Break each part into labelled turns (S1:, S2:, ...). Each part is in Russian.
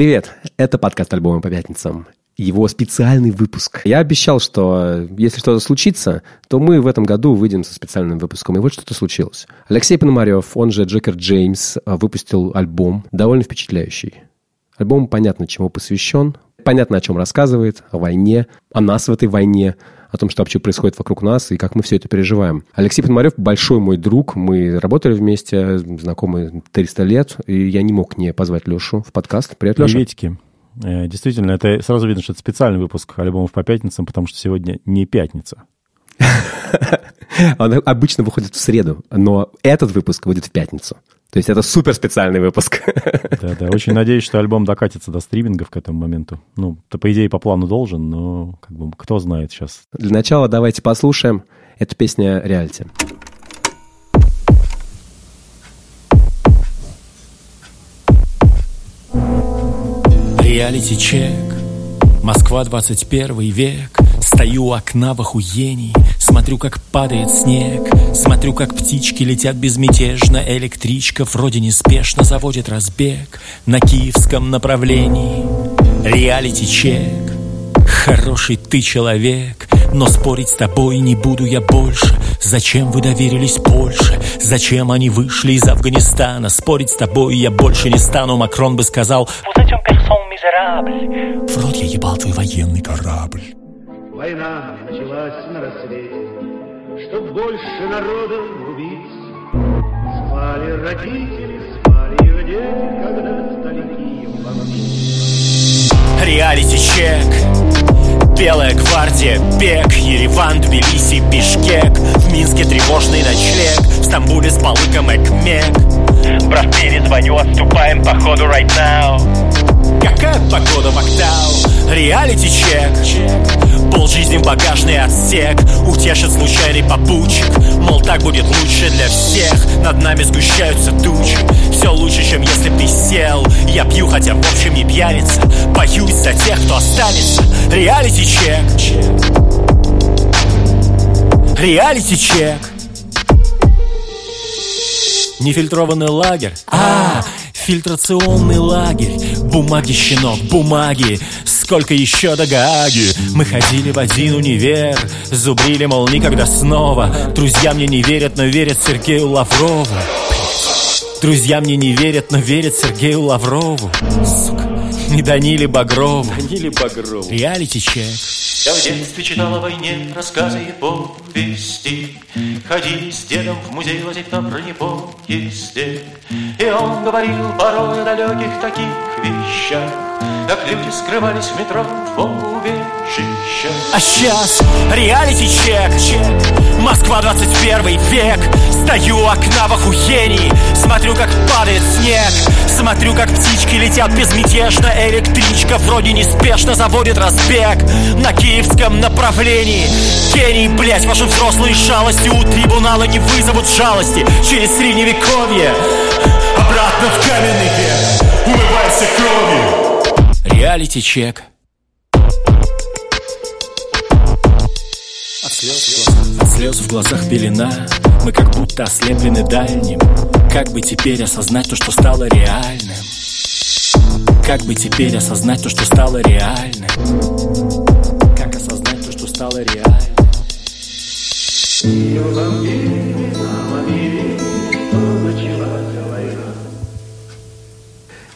S1: Привет, это подкаст «Альбомы по пятницам». Его специальный выпуск. Я обещал, что если что-то случится, то мы в этом году выйдем со специальным выпуском. И вот что-то случилось. Алексей Пономарев, он же Джекер Джеймс, выпустил альбом, довольно впечатляющий. Альбом понятно, чему посвящен, понятно, о чем рассказывает, о войне, о нас в этой войне, о том, что вообще происходит вокруг нас и как мы все это переживаем. Алексей Пономарев большой мой друг, мы работали вместе, знакомы 300 лет, и я не мог не позвать Лешу в подкаст. Привет, Леша.
S2: Приветики. Э, действительно, это сразу видно, что это специальный выпуск альбомов по пятницам, потому что сегодня не пятница.
S1: Он обычно выходит в среду, но этот выпуск выйдет в пятницу. То есть это супер специальный выпуск.
S2: Да, да. Очень надеюсь, что альбом докатится до стримингов к этому моменту. Ну, то, по идее, по плану должен, но как бы кто знает сейчас.
S1: Для начала давайте послушаем. эту песня «Реалити».
S3: Реалити-чек Москва, 21 век Стою у окна в охуении Смотрю, как падает снег Смотрю, как птички летят безмятежно Электричка вроде неспешно заводит разбег. На киевском направлении Реалити-чек Хороший ты человек но спорить с тобой не буду я больше. Зачем вы доверились Польше? Зачем они вышли из Афганистана? Спорить с тобой я больше не стану. Макрон бы сказал В рот я ебал твой военный корабль
S4: Война началась на рассвете Чтоб больше народа убить. Спали родители, спали их дети Когда стали Киев бомбить
S3: Реалити-чек Белая гвардия, бег, Ереван, Тбилиси, Бишкек. В Минске тревожный ночлег, в Стамбуле с балыком Экмек. Брат, перезвоню, отступаем по ходу right now Какая погода в Октау? Реалити-чек Пол жизни в багажный отсек. Утешит случайный попутчик Мол, так будет лучше для всех. Над нами сгущаются тучи. Все лучше, чем если б ты сел. Я пью, хотя в общем не пьяница. Боюсь за тех, кто останется. Реалити-чек Реалити-чек Нефильтрованный лагерь. А, фильтрационный лагерь. Бумаги, щенок, бумаги. Сколько еще до Гааги Мы ходили в один универ. Зубрили, мол, никогда снова. Друзья мне не верят, но верят Сергею Лаврову. Друзья мне не верят, но верят Сергею Лаврову. Сука Не Даниле Багрову.
S2: Даниле Багрову.
S3: Реалити-чек я в детстве читал о войне рассказы и повести. Ходили с дедом в музей лазить на бронепоезде И он говорил порой о далеких таких вещах. Как люди скрывались в метро в убежищах А сейчас реалити-чек Москва 21 век. Стою у окна в охуении. Смотрю, как падает снег. Смотрю, как птички летят безмятежно. Электричка вроде неспешно заводит разбег. На киевском направлении. Гений, блять, ваши взрослые шалости. У трибунала не вызовут жалости. Через средневековье. Обратно в каменный век. Умывайся кровью. Реалити-чек От слез, в глазах пелена. Мы как будто ослеплены дальним. Как бы теперь осознать то, что стало реальным? Как бы теперь осознать то, что стало реальным? Как осознать то, что стало реальным?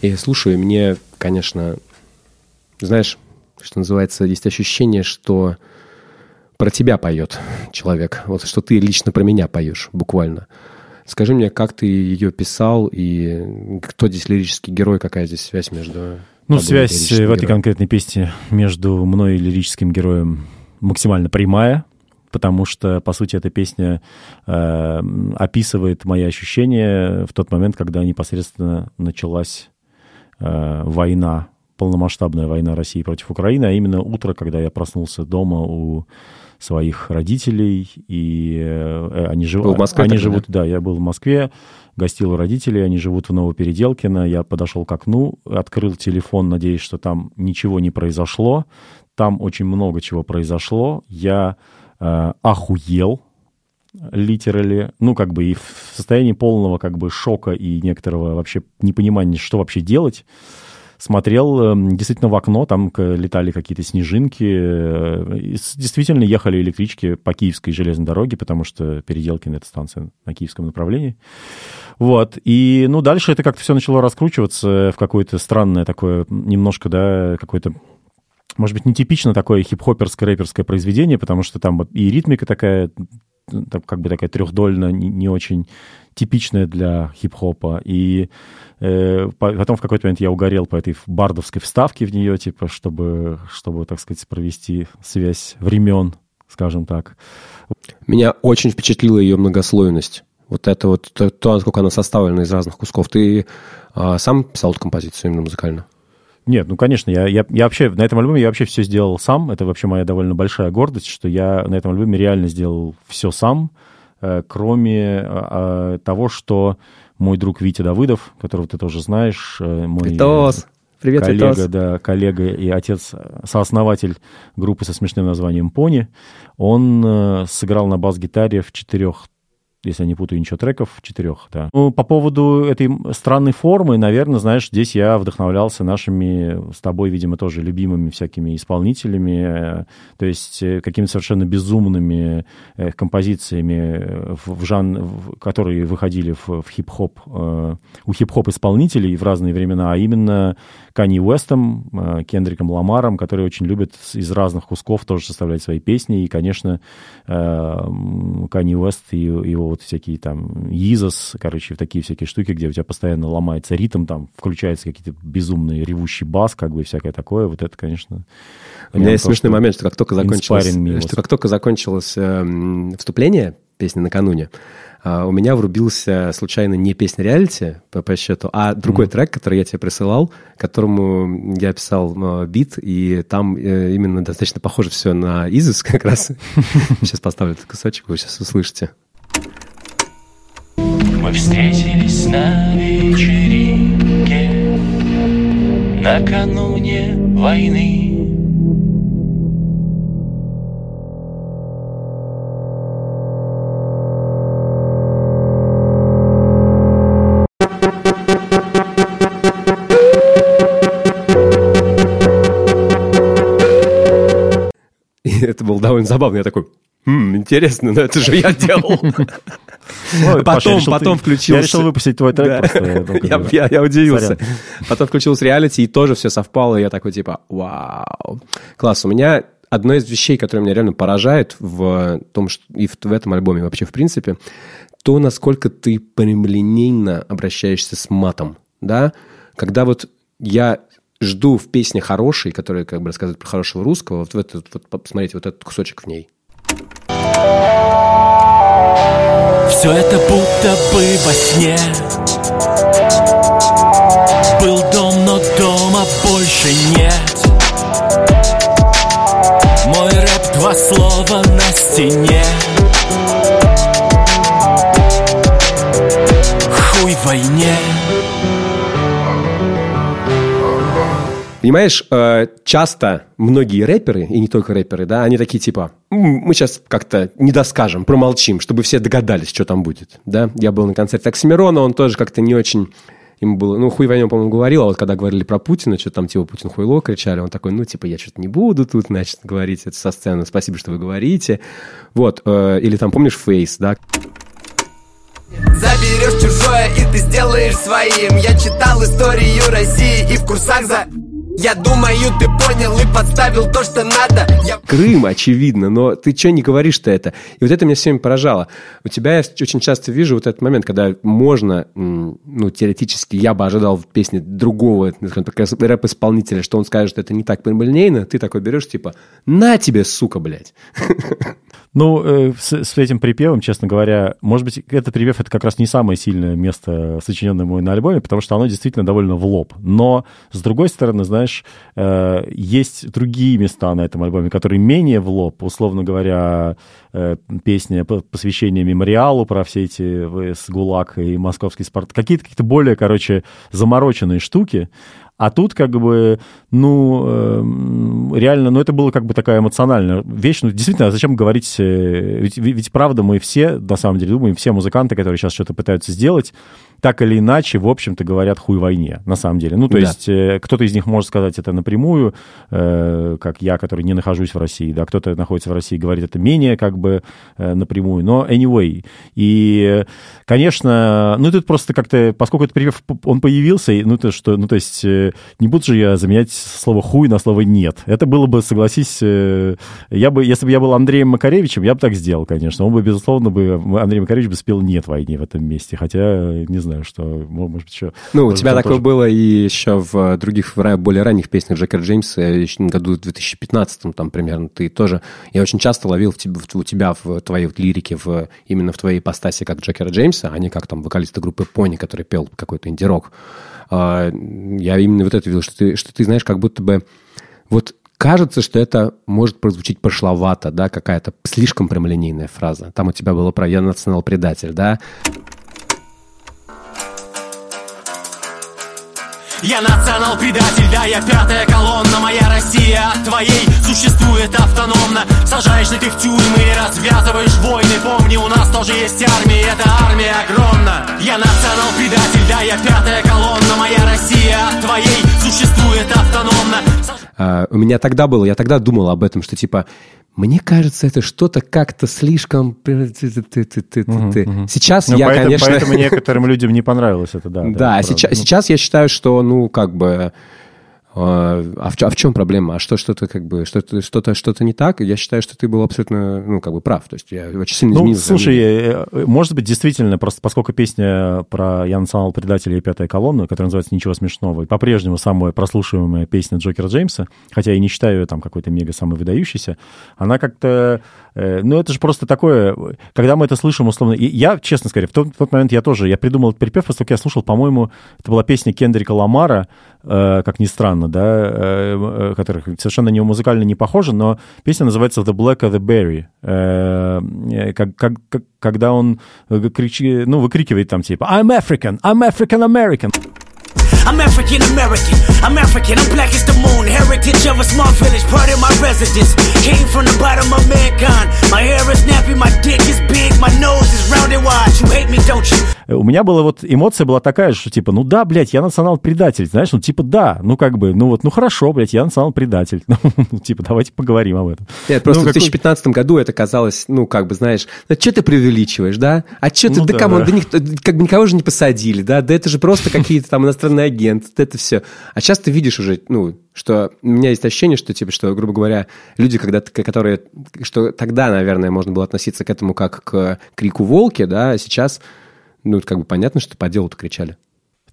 S1: И слушаю, мне, конечно, знаешь, что называется, есть ощущение, что про тебя поет человек. Вот что ты лично про меня поешь, буквально. Скажи мне, как ты ее писал, и кто здесь лирический герой, какая здесь связь между...
S2: Ну, связь в этой конкретной песне между мной и лирическим героем максимально прямая, потому что, по сути, эта песня э, описывает мои ощущения в тот момент, когда непосредственно началась э, война, полномасштабная война России против Украины, а именно утро, когда я проснулся дома у своих родителей, и э, они, жив... в Москве, они живут, да? да, я был в Москве, гостил у родителей, они живут в Новопеределкино, я подошел к окну, открыл телефон, надеясь, что там ничего не произошло, там очень много чего произошло, я э, охуел, литерали, ну, как бы и в состоянии полного, как бы, шока и некоторого вообще непонимания, что вообще делать, смотрел эм, действительно в окно, там летали какие-то снежинки. Э, действительно ехали электрички по Киевской железной дороге, потому что Переделкина — это станция на киевском направлении. Вот. И, ну, дальше это как-то все начало раскручиваться в какое-то странное такое, немножко, да, какое-то может быть, нетипично такое хип-хоперское, рэперское произведение, потому что там и ритмика такая, как бы такая трехдольная, не, не очень типичная для хип-хопа. И э, потом в какой-то момент я угорел по этой бардовской вставке в нее, типа, чтобы, чтобы, так сказать, провести связь времен, скажем так.
S1: Меня очень впечатлила ее многослойность. Вот это вот то, то насколько она составлена из разных кусков. Ты а, сам писал эту композицию именно музыкально?
S2: Нет, ну, конечно, я, я, я вообще, на этом альбоме я вообще все сделал сам. Это вообще моя довольно большая гордость, что я на этом альбоме реально сделал все сам, э, кроме э, того, что мой друг Витя Давыдов, которого ты тоже знаешь, э, мой...
S1: Витос! Привет,
S2: коллега,
S1: Витос.
S2: да, коллега и отец, сооснователь группы со смешным названием «Пони», он сыграл на бас-гитаре в четырех если я не путаю ничего, треков четырех, да. Ну, по поводу этой странной формы, наверное, знаешь, здесь я вдохновлялся нашими с тобой, видимо, тоже любимыми всякими исполнителями, э, то есть э, какими-то совершенно безумными э, композициями, в жан... которые выходили в, в хип-хоп, у хип-хоп исполнителей в разные времена, а именно Канни Уэстом, Кендриком Ламаром, которые очень любят из разных кусков тоже составлять свои песни, и, конечно, Канни Уэст и его вот всякие там Изос, короче, такие всякие штуки, где у тебя постоянно ломается ритм, там включается какие-то безумные ревущий бас, как бы всякое такое. Вот это, конечно...
S1: У меня есть смешной момент, что как только закончилось, что как только закончилось э, вступление песни накануне, Uh, у меня врубился случайно не песня реалити по, по счету, а другой mm. трек, который я тебе присылал, которому я писал uh, бит, и там uh, именно достаточно похоже все на Изис как раз. Сейчас поставлю этот кусочек, вы сейчас услышите.
S3: Мы встретились на вечеринке Накануне войны
S1: это было довольно забавно. Я такой, Хм, интересно, но это же я делал.
S2: Потом, потом включился. Я решил выпустить твой трек.
S1: Я, удивился. Потом включился реалити, и тоже все совпало, и я такой типа, вау. Класс, у меня одно из вещей, которое меня реально поражает в том, что и в, в этом альбоме вообще в принципе, то, насколько ты прямолинейно обращаешься с матом, да? Когда вот я жду в песне хорошей, которая как бы рассказывает про хорошего русского, вот в этот, вот посмотрите, вот этот кусочек в ней.
S3: Все это будто бы во сне. Был дом, но дома больше нет. Мой рэп два слова на стене. Хуй войне
S1: Понимаешь, э, часто многие рэперы, и не только рэперы, да, они такие типа, мы сейчас как-то не доскажем, промолчим, чтобы все догадались, что там будет, да. Я был на концерте Оксимирона, он тоже как-то не очень ему было, ну, хуй войне, по-моему, говорил, а вот когда говорили про Путина, что там типа Путин хуйло кричали, он такой, ну, типа, я что-то не буду тут, значит, говорить это со сцены, спасибо, что вы говорите. Вот, э, или там, помнишь, Фейс, да?
S5: Заберешь чужое и ты сделаешь своим Я читал историю России и в курсах за я думаю, ты понял и подставил то, что надо. Я...
S1: Крым, очевидно, но ты что не говоришь-то это? И вот это меня все время поражало. У тебя я очень часто вижу вот этот момент, когда можно, ну, теоретически, я бы ожидал в песне другого, скажем так, рэп-исполнителя, что он скажет, что это не так прямолинейно, ты такой берешь, типа, на тебе, сука, блядь.
S2: Ну, э, с, с этим припевом, честно говоря, может быть, этот припев это как раз не самое сильное место, сочиненное мой на альбоме, потому что оно действительно довольно в лоб. Но, с другой стороны, знаешь, э, есть другие места на этом альбоме, которые менее в лоб, условно говоря, э, песня посвящение мемориалу про все эти с ГУЛАГ и московский спорт, какие-то какие-то более, короче, замороченные штуки, А тут как бы, ну, э, реально, ну, это было как бы такая эмоциональная вещь. Ну, действительно, а зачем говорить... Э, ведь, ведь правда мы все, на самом деле, думаем, все музыканты, которые сейчас что-то пытаются сделать, так или иначе, в общем-то, говорят хуй войне, на самом деле. Ну, то да. есть э, кто-то из них может сказать это напрямую, э, как я, который не нахожусь в России, да, кто-то находится в России, говорит это менее как бы э, напрямую, но anyway. И, конечно, ну, тут просто как-то, поскольку этот припев, он появился, ну, то, что, ну, то есть э, не буду же я заменять слово хуй на слово нет. Это было бы, согласись, э, я бы, если бы я был Андреем Макаревичем, я бы так сделал, конечно. Он бы, безусловно, бы, Андрей Макаревич бы спел нет войне в этом месте, хотя, не знаю, что, может быть, еще...
S1: Ну, у тебя такое тоже... было и еще в других, в более ранних песнях Джека Джеймса, еще в году 2015 там примерно, ты тоже... Я очень часто ловил в тебе, у тебя в твоей вот лирике, в, именно в твоей ипостаси как Джекера Джеймса, а не как там вокалиста группы Пони, который пел какой-то инди-рок. А, я именно вот это видел, что ты, что ты знаешь, как будто бы... Вот кажется, что это может прозвучить пошловато, да, какая-то слишком прямолинейная фраза. Там у тебя было про «я национал-предатель», да,
S3: Я национал-предатель, да, я пятая колонна. Моя Россия от твоей существует автономно. Сажаешь на ты в тюрьмы и развязываешь войны. Помни, у нас тоже есть армия, эта армия огромна. Я национал-предатель, да, я пятая колонна. Моя Россия от твоей существует автономно.
S1: А, У меня тогда было, я тогда думал об этом, что типа мне кажется, это что-то как-то слишком... Сейчас ну, я,
S2: поэтому,
S1: конечно...
S2: Поэтому некоторым людям не понравилось это, да.
S1: Да, да сейчас, ну... сейчас я считаю, что, ну, как бы а, а в, а в чем проблема? А что что-то как бы что-то что-то что-то не так? Я считаю, что ты был абсолютно ну как бы прав. То есть я очень сильно
S2: ну,
S1: изменился.
S2: Слушай, э, э, может быть действительно просто поскольку песня про я национал предателя и пятая колонна, которая называется ничего смешного, и по-прежнему самая прослушиваемая песня Джокера Джеймса, хотя я не считаю ее там какой-то мега самой выдающейся, она как-то ну это же просто такое, когда мы это слышим условно, и я честно скажу, в тот, в тот момент я тоже я придумал этот припев, поскольку я слушал, по-моему, это была песня Кендрика Ламара, как ни странно да, э, э, которых совершенно не музыкально не похожи, но песня называется The Black of the Berry, э, как, как, когда он кричи, ну, выкрикивает там типа I'm African, I'm African American. I'm African American. I'm African. I'm black as the moon. Heritage of a small village, part of my residence. Came from the bottom of mankind. My hair is nappy, my dick is big, my nose is round and wide. You hate me, don't you? У меня была вот эмоция была такая, что типа, ну да, блядь, я национал-предатель, знаешь, ну типа да, ну как бы, ну вот, ну хорошо, блядь, я национал-предатель. Ну, типа, давайте поговорим об этом.
S1: Нет, просто ну, в 2015 году это казалось, ну как бы, знаешь, ну что ты преувеличиваешь, да? А что ты, ну, да, да кому, да. да никто, как бы никого же не посадили, да? Да это же просто какие-то там иностранные агент, это все. А сейчас ты видишь уже, ну, что у меня есть ощущение, что, типа, что, грубо говоря, люди, когда, которые, что тогда, наверное, можно было относиться к этому как к крику волки, да, а сейчас, ну, как бы понятно, что по делу-то кричали.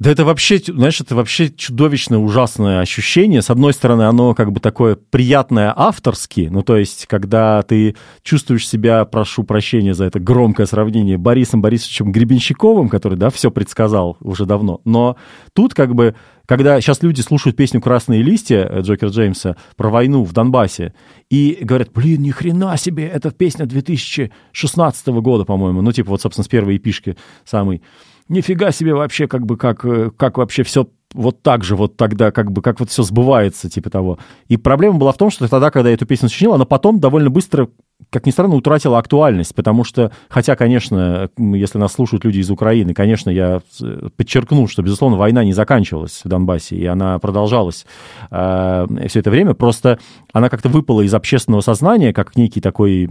S2: Да это вообще, знаешь, это вообще чудовищное, ужасное ощущение. С одной стороны, оно как бы такое приятное авторски, ну то есть, когда ты чувствуешь себя, прошу прощения за это громкое сравнение, Борисом Борисовичем Гребенщиковым, который, да, все предсказал уже давно. Но тут как бы когда сейчас люди слушают песню «Красные листья» Джокер Джеймса про войну в Донбассе и говорят, блин, ни хрена себе, это песня 2016 года, по-моему, ну, типа вот, собственно, с первой эпишки самой нифига себе вообще, как бы, как, э, как вообще все вот так же, вот тогда, как бы, как вот все сбывается, типа того. И проблема была в том, что тогда, когда я эту песню сочинил, она потом довольно быстро, как ни странно, утратила актуальность, потому что, хотя, конечно, если нас слушают люди из Украины, конечно, я э, подчеркну, что, безусловно, война не заканчивалась в Донбассе, и она продолжалась э, все это время, просто она как-то выпала из общественного сознания, как некий такой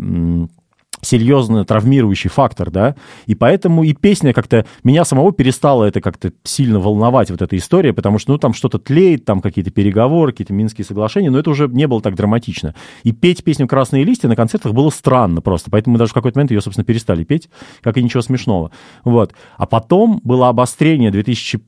S2: серьезно травмирующий фактор, да, и поэтому и песня как-то, меня самого перестала это как-то сильно волновать, вот эта история, потому что, ну, там что-то тлеет, там какие-то переговоры, какие-то Минские соглашения, но это уже не было так драматично. И петь песню «Красные листья» на концертах было странно просто, поэтому мы даже в какой-то момент ее, собственно, перестали петь, как и ничего смешного, вот. А потом было обострение 2000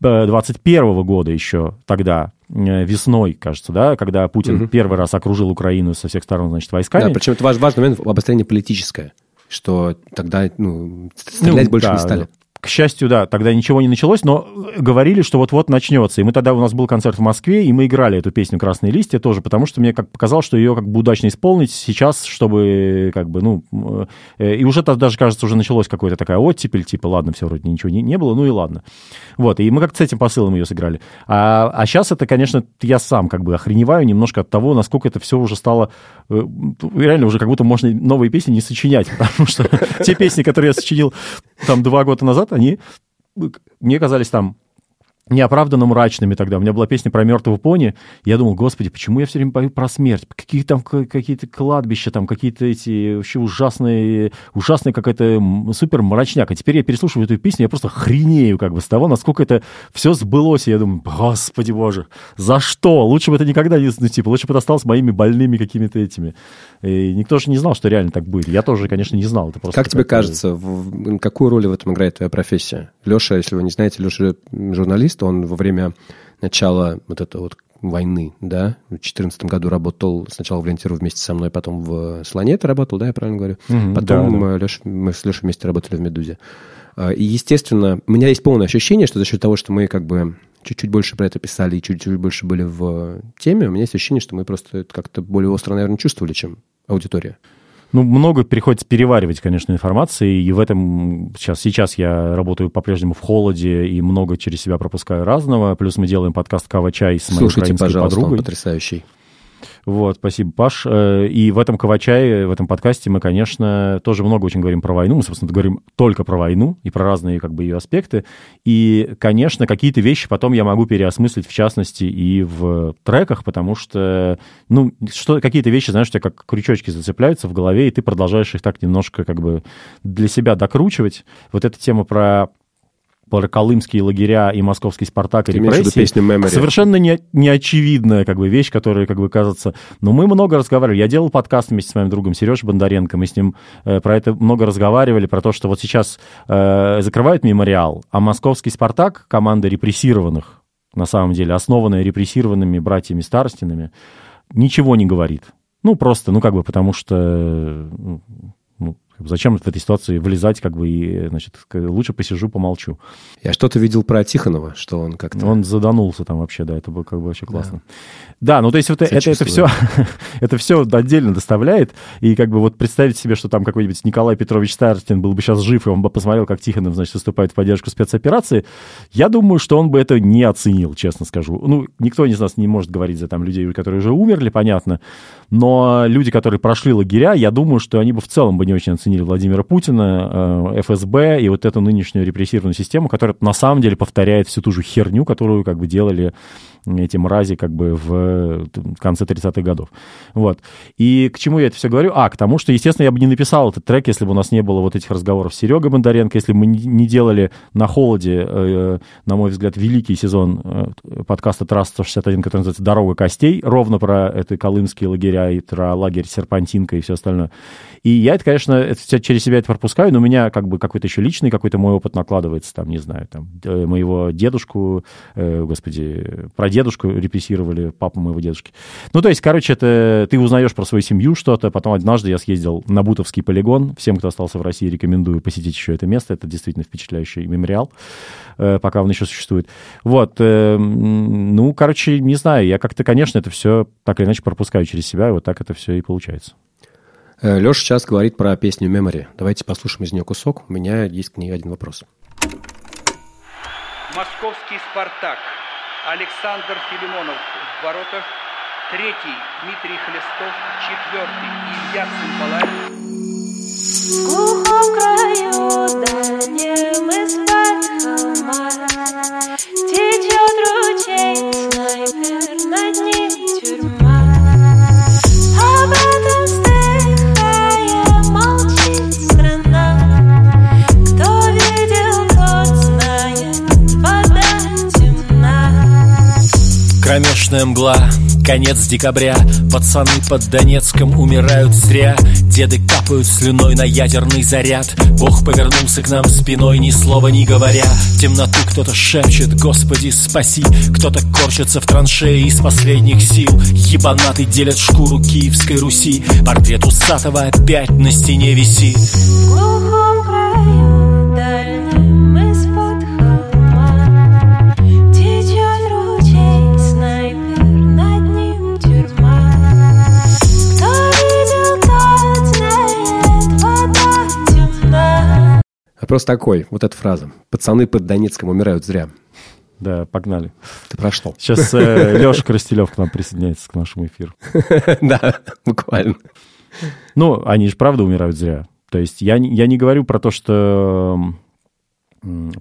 S2: 2021 года еще тогда, э, весной, кажется, да, когда Путин угу. первый раз окружил Украину со всех сторон, значит, войсками.
S1: Да, причем это важный момент, обострение политическое, что тогда, ну, стрелять ну, больше
S2: да,
S1: не стали.
S2: К счастью, да, тогда ничего не началось, но говорили, что вот-вот начнется. И мы тогда, у нас был концерт в Москве, и мы играли эту песню «Красные листья» тоже, потому что мне как показалось, что ее как бы удачно исполнить сейчас, чтобы как бы, ну, э, и уже тогда даже, кажется, уже началось какое-то такая оттепель, типа, ладно, все, вроде ничего не, не было, ну и ладно. Вот, и мы как-то с этим посылом ее сыграли. А, а сейчас это, конечно, я сам как бы охреневаю немножко от того, насколько это все уже стало, э, реально уже как будто можно новые песни не сочинять, потому что те песни, которые я сочинил там два года назад, они мне казались там неоправданно мрачными тогда. У меня была песня про мертвого пони. Я думал, господи, почему я все время пою про смерть? Какие там какие-то кладбища, там какие-то эти вообще ужасные, ужасные какая-то супер мрачняк. А теперь я переслушиваю эту песню, я просто хренею как бы с того, насколько это все сбылось. Я думаю, господи боже, за что? Лучше бы это никогда не, ну, типа, лучше бы это осталось моими больными какими-то этими. И никто же не знал, что реально так будет. Я тоже, конечно, не знал. Это
S1: просто как тебе кажется, в, какую роль в этом играет твоя профессия? Леша, если вы не знаете, Леша журналист, он во время начала вот этого вот войны, да, в 2014 году работал сначала в Лентеру вместе со мной, потом в Слоне ты работал, да, я правильно говорю? Mm-hmm, потом да, да. Леша, мы с Лешей вместе работали в Медузе. А, и, естественно, у меня есть полное ощущение, что за счет того, что мы как бы чуть-чуть больше про это писали и чуть-чуть больше были в теме, у меня есть ощущение, что мы просто как-то более остро, наверное, чувствовали, чем аудитория.
S2: Ну, много приходится переваривать, конечно, информации, и в этом сейчас, сейчас я работаю по-прежнему в холоде и много через себя пропускаю разного, плюс мы делаем подкаст «Кава-чай» с моей
S1: Слушайте,
S2: украинской
S1: пожалуйста,
S2: подругой.
S1: Он потрясающий.
S2: Вот, спасибо, Паш. Э, и в этом Кавачае, в этом подкасте мы, конечно, тоже много очень говорим про войну. Мы, собственно, говорим только про войну и про разные как бы ее аспекты. И, конечно, какие-то вещи потом я могу переосмыслить, в частности, и в треках, потому что, ну, что, какие-то вещи, знаешь, у тебя как крючочки зацепляются в голове, и ты продолжаешь их так немножко как бы для себя докручивать. Вот эта тема про про колымские лагеря и московский «Спартак» и Ты репрессии. Совершенно не, неочевидная как бы, вещь, которая, как бы, кажется... Но мы много разговаривали. Я делал подкаст вместе с моим другом Сережей Бондаренко. Мы с ним э, про это много разговаривали, про то, что вот сейчас э, закрывают мемориал, а московский «Спартак», команда репрессированных, на самом деле, основанная репрессированными братьями Старостинами, ничего не говорит. Ну, просто, ну, как бы, потому что ну, Зачем в этой ситуации влезать, как бы, и, значит, лучше посижу, помолчу.
S1: Я что-то видел про Тихонова, что он как-то...
S2: Он заданулся там вообще, да, это было как бы вообще классно. Да, да ну, то есть вот это, это все, это все отдельно доставляет, и как бы вот представить себе, что там какой-нибудь Николай Петрович Старостин был бы сейчас жив, и он бы посмотрел, как Тихонов, значит, выступает в поддержку спецоперации, я думаю, что он бы это не оценил, честно скажу. Ну, никто из нас не может говорить за там людей, которые уже умерли, понятно, но люди, которые прошли лагеря, я думаю, что они бы в целом бы не очень оценили Владимира Путина, э, ФСБ и вот эту нынешнюю репрессивную систему, которая на самом деле повторяет всю ту же херню, которую как бы делали эти мрази как бы в конце 30-х годов. Вот. И к чему я это все говорю? А, к тому, что, естественно, я бы не написал этот трек, если бы у нас не было вот этих разговоров с Серегой Бондаренко, если бы мы не делали на холоде, э, на мой взгляд, великий сезон э, подкаста «Трасс 161», который называется «Дорога костей», ровно про это колымские лагеря и про лагерь Серпантинка и все остальное. И я это, конечно, это, через себя это пропускаю, но у меня как бы какой-то еще личный какой-то мой опыт накладывается, там, не знаю, там, э, моего дедушку, э, господи, про дедушку репрессировали, папу моего дедушки. Ну, то есть, короче, это ты узнаешь про свою семью что-то. Потом однажды я съездил на Бутовский полигон. Всем, кто остался в России, рекомендую посетить еще это место. Это действительно впечатляющий мемориал, э, пока он еще существует. Вот. Э, ну, короче, не знаю. Я как-то, конечно, это все так или иначе пропускаю через себя. И вот так это все и получается.
S1: Э, Леша сейчас говорит про песню «Memory». Давайте послушаем из нее кусок. У меня есть к ней один вопрос.
S6: Московский «Спартак» Александр Филимонов в воротах, третий Дмитрий Хлестов, четвертый Илья Цимбалаев. В глухом краю дальнем из-под холма Течет ручей, снайпер, над ним тюрьма
S3: Кромешная мгла, конец декабря. Пацаны под Донецком умирают зря. Деды капают слюной на ядерный заряд. Бог повернулся к нам спиной, ни слова не говоря. Темноту кто-то шепчет, Господи, спаси! Кто-то корчится в траншеи из последних сил. Ебанаты делят шкуру Киевской Руси. Портрет Усатого опять на стене висит.
S6: В
S1: Вопрос такой, вот эта фраза. Пацаны под Донецком умирают зря.
S2: Да, погнали.
S1: Ты про что?
S2: Сейчас э, Леша Крастелев к нам присоединяется к нашему эфиру.
S1: Да, буквально.
S2: Ну, они же правда умирают зря. То есть я, не- я не говорю про то, что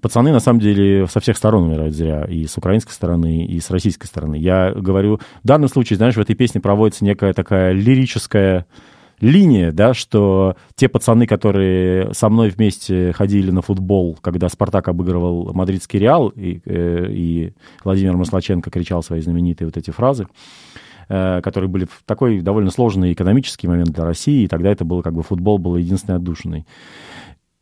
S2: пацаны на самом деле со всех сторон умирают зря. И с украинской стороны, и с российской стороны. Я говорю, в данном случае, знаешь, в этой песне проводится некая такая лирическая линия, да, что те пацаны, которые со мной вместе ходили на футбол, когда «Спартак» обыгрывал мадридский «Реал», и, э, и Владимир Маслаченко кричал свои знаменитые вот эти фразы, э, которые были в такой довольно сложный экономический момент для России, и тогда это было как бы футбол был единственной отдушиной.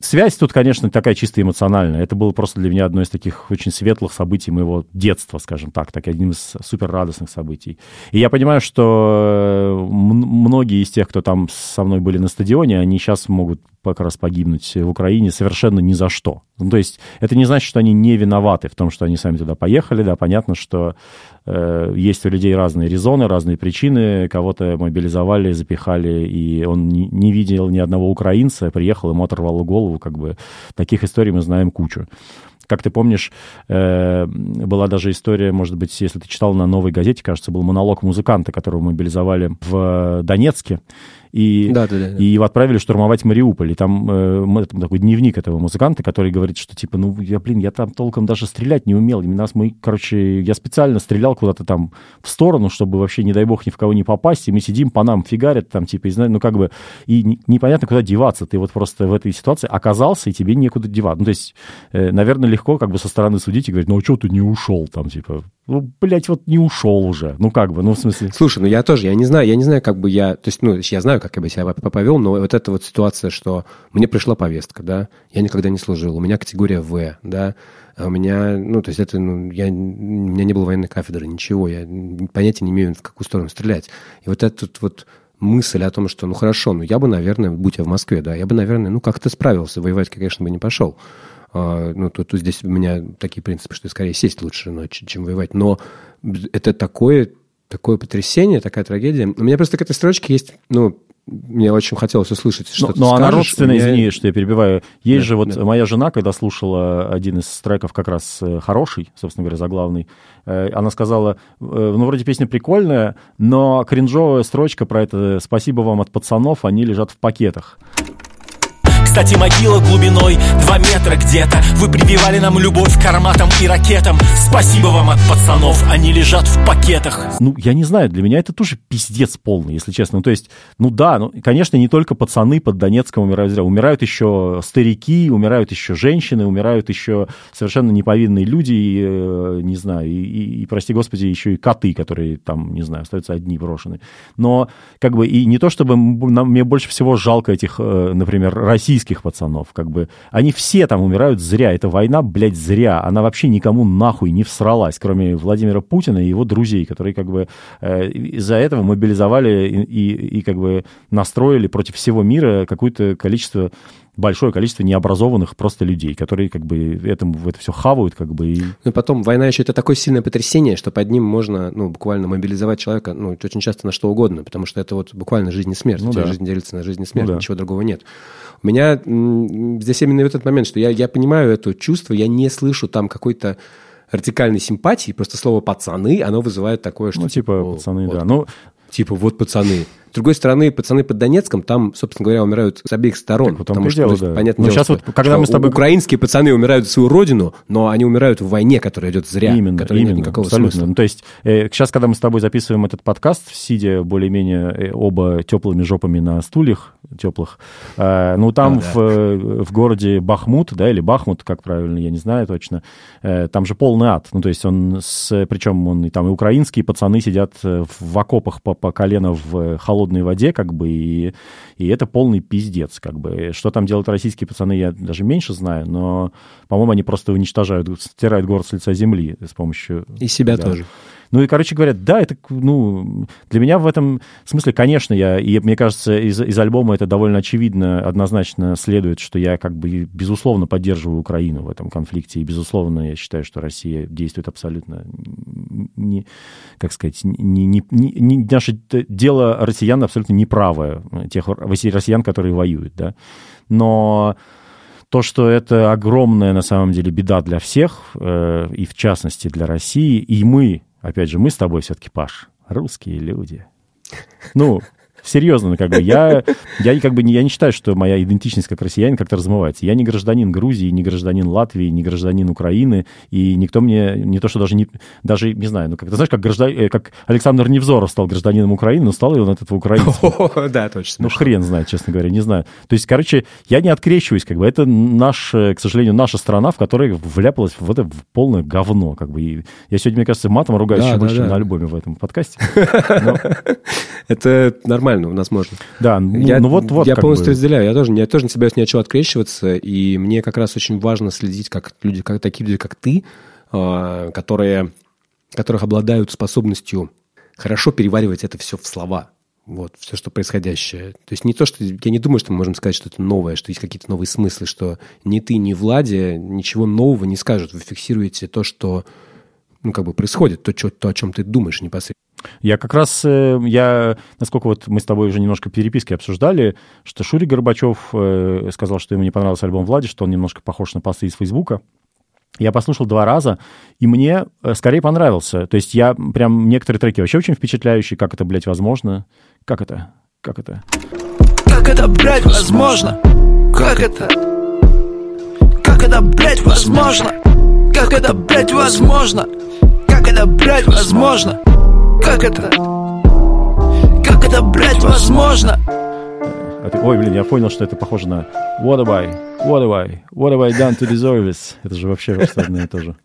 S2: Связь тут, конечно, такая чисто эмоциональная. Это было просто для меня одно из таких очень светлых событий моего детства, скажем так, так одним из супер радостных событий. И я понимаю, что э, многие из тех, кто там со мной были на стадионе, они сейчас могут как раз погибнуть в Украине совершенно ни за что. Ну, то есть это не значит, что они не виноваты в том, что они сами туда поехали. Да, понятно, что э, есть у людей разные резоны, разные причины. Кого-то мобилизовали, запихали, и он не, не видел ни одного украинца, приехал, ему оторвало голову. Как бы таких историй мы знаем кучу. Как ты помнишь, э, была даже история, может быть, если ты читал на «Новой газете», кажется, был монолог музыканта, которого мобилизовали в Донецке. И,
S1: Да, да, да, да.
S2: и его отправили штурмовать Мариуполь. И там, э, там такой дневник этого музыканта, который говорит, что типа, ну, я, блин, я там толком даже стрелять не умел. И нас мы, короче, я специально стрелял куда-то там в сторону, чтобы вообще, не дай бог, ни в кого не попасть. И мы сидим, по нам фигарят там, типа, и, ну, как бы, и не- непонятно, куда деваться. Ты вот просто в этой ситуации оказался, и тебе некуда деваться. Ну, то есть, э, наверное, легко как бы со стороны судить и говорить, ну, а что ты не ушел там, типа, ну, блядь, вот не ушел уже. Ну, как бы, ну, в смысле...
S1: Слушай, ну я тоже, я не знаю, я не знаю, как бы я, то есть, ну, я знаю, как я бы себя по- повел, но вот эта вот ситуация, что мне пришла повестка, да, я никогда не служил, у меня категория В, да, а у меня, ну, то есть это, ну, я, у меня не было военной кафедры, ничего, я понятия не имею, в какую сторону стрелять. И вот эта вот мысль о том, что, ну, хорошо, ну, я бы, наверное, будь я в Москве, да, я бы, наверное, ну, как-то справился, воевать, конечно, бы не пошел. А, ну, тут, тут здесь у меня такие принципы, что скорее сесть лучше, но, чем воевать. Но это такое, такое потрясение, такая трагедия. У меня просто к этой строчке есть, ну, мне очень хотелось услышать, что
S2: Но,
S1: ты
S2: но она
S1: скажешь.
S2: родственная,
S1: У меня-
S2: извини, что я перебиваю. Есть
S1: Да,
S2: же вот
S1: да.
S2: моя жена, когда слушала один из треков как раз э, хороший, собственно говоря, заглавный, э, она сказала, э, ну, вроде песня прикольная, но кринжовая строчка про это «Спасибо вам от пацанов, они лежат в пакетах».
S3: Кстати, могила глубиной 2 метра где-то Вы прививали нам любовь к арматам и ракетам Спасибо вам от пацанов, они лежат в пакетах
S2: Ну, я не знаю, для меня это тоже пиздец полный, если честно. Ну, то есть, ну да, ну, конечно, не только пацаны под Донецком умирают. Умирают еще старики, умирают еще женщины, умирают еще совершенно неповинные люди, и, э, не знаю, и, и- и, прости господи, еще и коты, которые там, не знаю, остаются одни брошены. Но, как бы, и не то чтобы нам, мне больше всего жалко этих, э, например, российских пацанов, как бы, они все там умирают зря. Эта война, блядь, зря. Она вообще никому нахуй не всралась, кроме Владимира Путина и его друзей, которые как бы э, из-за этого мобилизовали и, и, и как бы настроили против всего мира какое-то количество большое количество необразованных просто людей, которые как бы этому, это все хавают, как бы, и
S1: Ну, и потом, война еще это такое сильное потрясение, что под ним можно, ну, буквально мобилизовать человека, ну, очень часто на что угодно, потому что это вот буквально жизнь и смерть.
S2: Ну
S1: У тебя
S2: да.
S1: жизнь делится на жизнь и смерть,
S2: Ну да.
S1: ничего другого нет. У меня здесь именно этот момент, что я, я понимаю это чувство, я не слышу там какой-то радикальной симпатии, просто слово «пацаны», оно вызывает такое, что...
S2: ну, типа,
S1: «О,
S2: пацаны,
S1: вот,
S2: да. Ну,
S1: Типа, вот пацаны. С другой стороны, пацаны под Донецком, там, собственно говоря, умирают с обеих сторон.
S2: Так вот в
S1: потому что,
S2: дело,
S1: ну,
S2: да.
S1: понятное
S2: Ну,
S1: дело,
S2: сейчас
S1: что-
S2: вот, когда мы с тобой-
S1: Украинские пацаны умирают за свою родину, но они умирают в войне, которая идет зря.
S2: Именно,
S1: которой
S2: именно,
S1: нет никакого
S2: абсолютно.
S1: смысла.
S2: Ну, то есть э, сейчас, когда мы с тобой записываем этот подкаст, сидя более-менее э, оба теплыми жопами на стульях теплых, э, ну, там
S1: А, да.
S2: в, э, в городе Бахмут, да, или Бахмут, как правильно, я не знаю точно, э, там же полный ад. Ну, то есть он с... Причем он и там и украинские пацаны сидят э, в, в окопах по, по колено в э, холодной воде, как бы, и, и это полный пиздец, как бы. Что там делают российские пацаны, я даже меньше знаю, но, по-моему, они просто уничтожают, стирают город с лица земли с помощью...
S1: И себя
S2: да.
S1: тоже.
S2: Ну и, короче говоря, да, это, ну, для меня в этом смысле, конечно, я, и мне кажется, из, из альбома это довольно очевидно, однозначно следует, что я как бы, безусловно, поддерживаю Украину в этом конфликте, и, безусловно, я считаю, что Россия действует абсолютно не, как сказать, не, не, не, не- наше дело россиян абсолютно неправое, тех россиян, которые воюют, да, но то, что это огромная на самом деле беда для всех, э, и в частности для России, и мы, опять же, мы с тобой все-таки, Паш, русские люди. Ну, серьезно, ну, как бы я, я как бы не, я не считаю, что моя идентичность как россиянин как-то размывается. Я не гражданин Грузии, не гражданин Латвии, не гражданин Украины, и никто мне не то, что даже не, даже не знаю, ну как ты знаешь, как граждан, как Александр Невзоров стал гражданином Украины, но стал ли он от этого украинцем?
S1: Да, точно.
S2: Ну хрен знает, честно говоря, не знаю. То есть, короче, я не открещиваюсь, как бы это наш, к сожалению, наша страна, в которой вляпалась в это полное говно, как бы. И я сегодня, мне кажется, матом ругаюсь
S1: Да,
S2: еще
S1: да,
S2: больше,
S1: да.
S2: чем на альбоме в этом подкасте.
S1: Это нормально, у нас можно.
S2: Да, ну,
S1: я,
S2: ну вот, вот
S1: я полностью
S2: бы.
S1: разделяю. Я тоже, я тоже не собираюсь ни от чего открещиваться, и мне как раз очень важно следить, как люди, как такие люди, как ты, а, которые, которых обладают способностью хорошо переваривать это все в слова. Вот, все, что происходящее. То есть не то, что... Я не думаю, что мы можем сказать что-то новое, что есть какие-то новые смыслы, что ни ты, ни Влади ничего нового не скажут. Вы фиксируете то, что ну, как бы происходит, то, чё- то о чем ты думаешь непосредственно.
S2: Я как раз, э, я, насколько вот мы с тобой уже немножко в переписке обсуждали, что Шури Горбачев э, сказал, что ему не понравился альбом Влади, что он немножко похож на посты из Фейсбука. Я послушал два раза, и мне э, скорее понравился. То есть я прям некоторые треки вообще очень впечатляющие. Как это, блядь, возможно? Как это? Как это?
S7: Как это, блядь, возможно? Как это? Как это, блядь, возможно? Как это, блядь, возможно? Как это, блядь, возможно? Как это? Как это, блядь, возможно?
S2: А Ой, блин, я понял, что это похоже на What have I? What have I? What have I done to deserve this? Это же вообще почти одно и то же.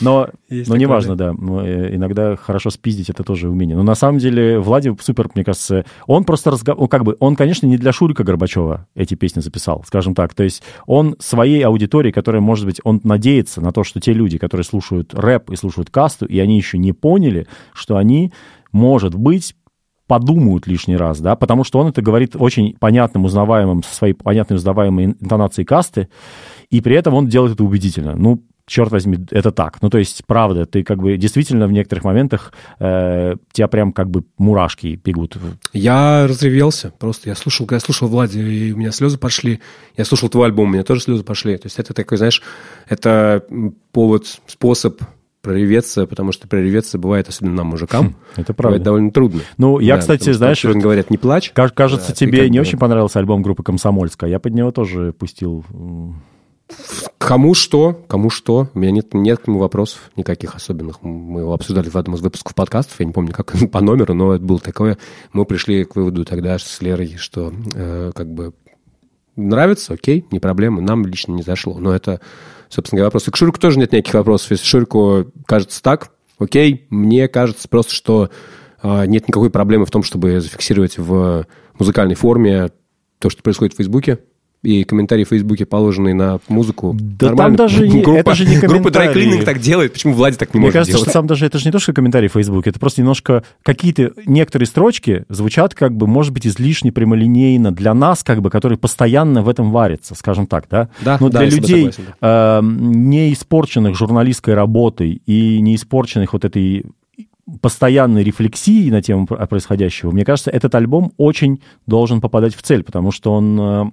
S2: Но,
S1: Есть
S2: но неважно, да. Но, э, иногда хорошо спиздить это тоже умение. Но на самом деле Влади супер, мне кажется, он просто разговаривал, как бы, он, конечно, не для Шурика Горбачева эти песни записал, скажем так. То есть он своей аудитории, которая, может быть, он надеется на то, что те люди, которые слушают рэп и слушают касту, и они еще не поняли, что они, может быть, подумают лишний раз, да, потому что он это говорит очень понятным, узнаваемым, со своей понятной, узнаваемой интонацией касты, и при этом он делает это убедительно. Ну, черт возьми, это так. Ну, то есть, правда, ты как бы действительно в некоторых моментах э, тебя прям как бы мурашки бегут.
S1: Я разревелся. Просто я слушал, я слушал Влади, и у меня слезы пошли. Я слушал твой альбом, у меня тоже слезы пошли. То есть это такой, знаешь, это повод, способ прореветься, потому что прореветься бывает, особенно нам, мужикам,
S2: это
S1: бывает
S2: правда.
S1: довольно трудно.
S2: Ну, я,
S1: Да,
S2: кстати,
S1: что
S2: знаешь, вот-
S1: говорят, не плачь.
S2: Ка- Кажется,
S1: Да,
S2: тебе не очень понравился альбом группы «Комсомольская». Я под него тоже пустил.
S1: Кому что, кому что. У меня нет, нет к нему вопросов никаких особенных. Мы его обсуждали в одном из выпусков подкастов, я не помню, как по номеру, но это было такое. Мы пришли к выводу тогда с Лерой, что э, как бы нравится, окей, не проблема, нам лично не зашло. Но это, собственно говоря, вопрос. И к Шурику тоже нет никаких вопросов. Если Шурику кажется так, окей, мне кажется просто, что э, нет никакой проблемы в том, чтобы зафиксировать в музыкальной форме то, что происходит в Фейсбуке, и комментарии в Фейсбуке, положенные на музыку.
S2: Да
S1: Нормально.
S2: там даже не-
S1: группа,
S2: это же не
S1: Группа Dry
S2: комментарии.
S1: Так делает, почему Влади так не
S2: Мне
S1: может
S2: кажется,
S1: делать?
S2: что там даже это же не то, что комментарий в Фейсбуке, это просто немножко какие-то некоторые строчки звучат как бы, может быть, излишне прямолинейно для нас, как бы, которые постоянно в этом варятся, скажем так, да?
S1: Да,
S2: Но
S1: да,
S2: для людей,
S1: согласен,
S2: э, не испорченных журналистской работой и не испорченных вот этой постоянной рефлексии на тему про- происходящего, мне кажется, этот альбом очень должен попадать в цель, потому что он э,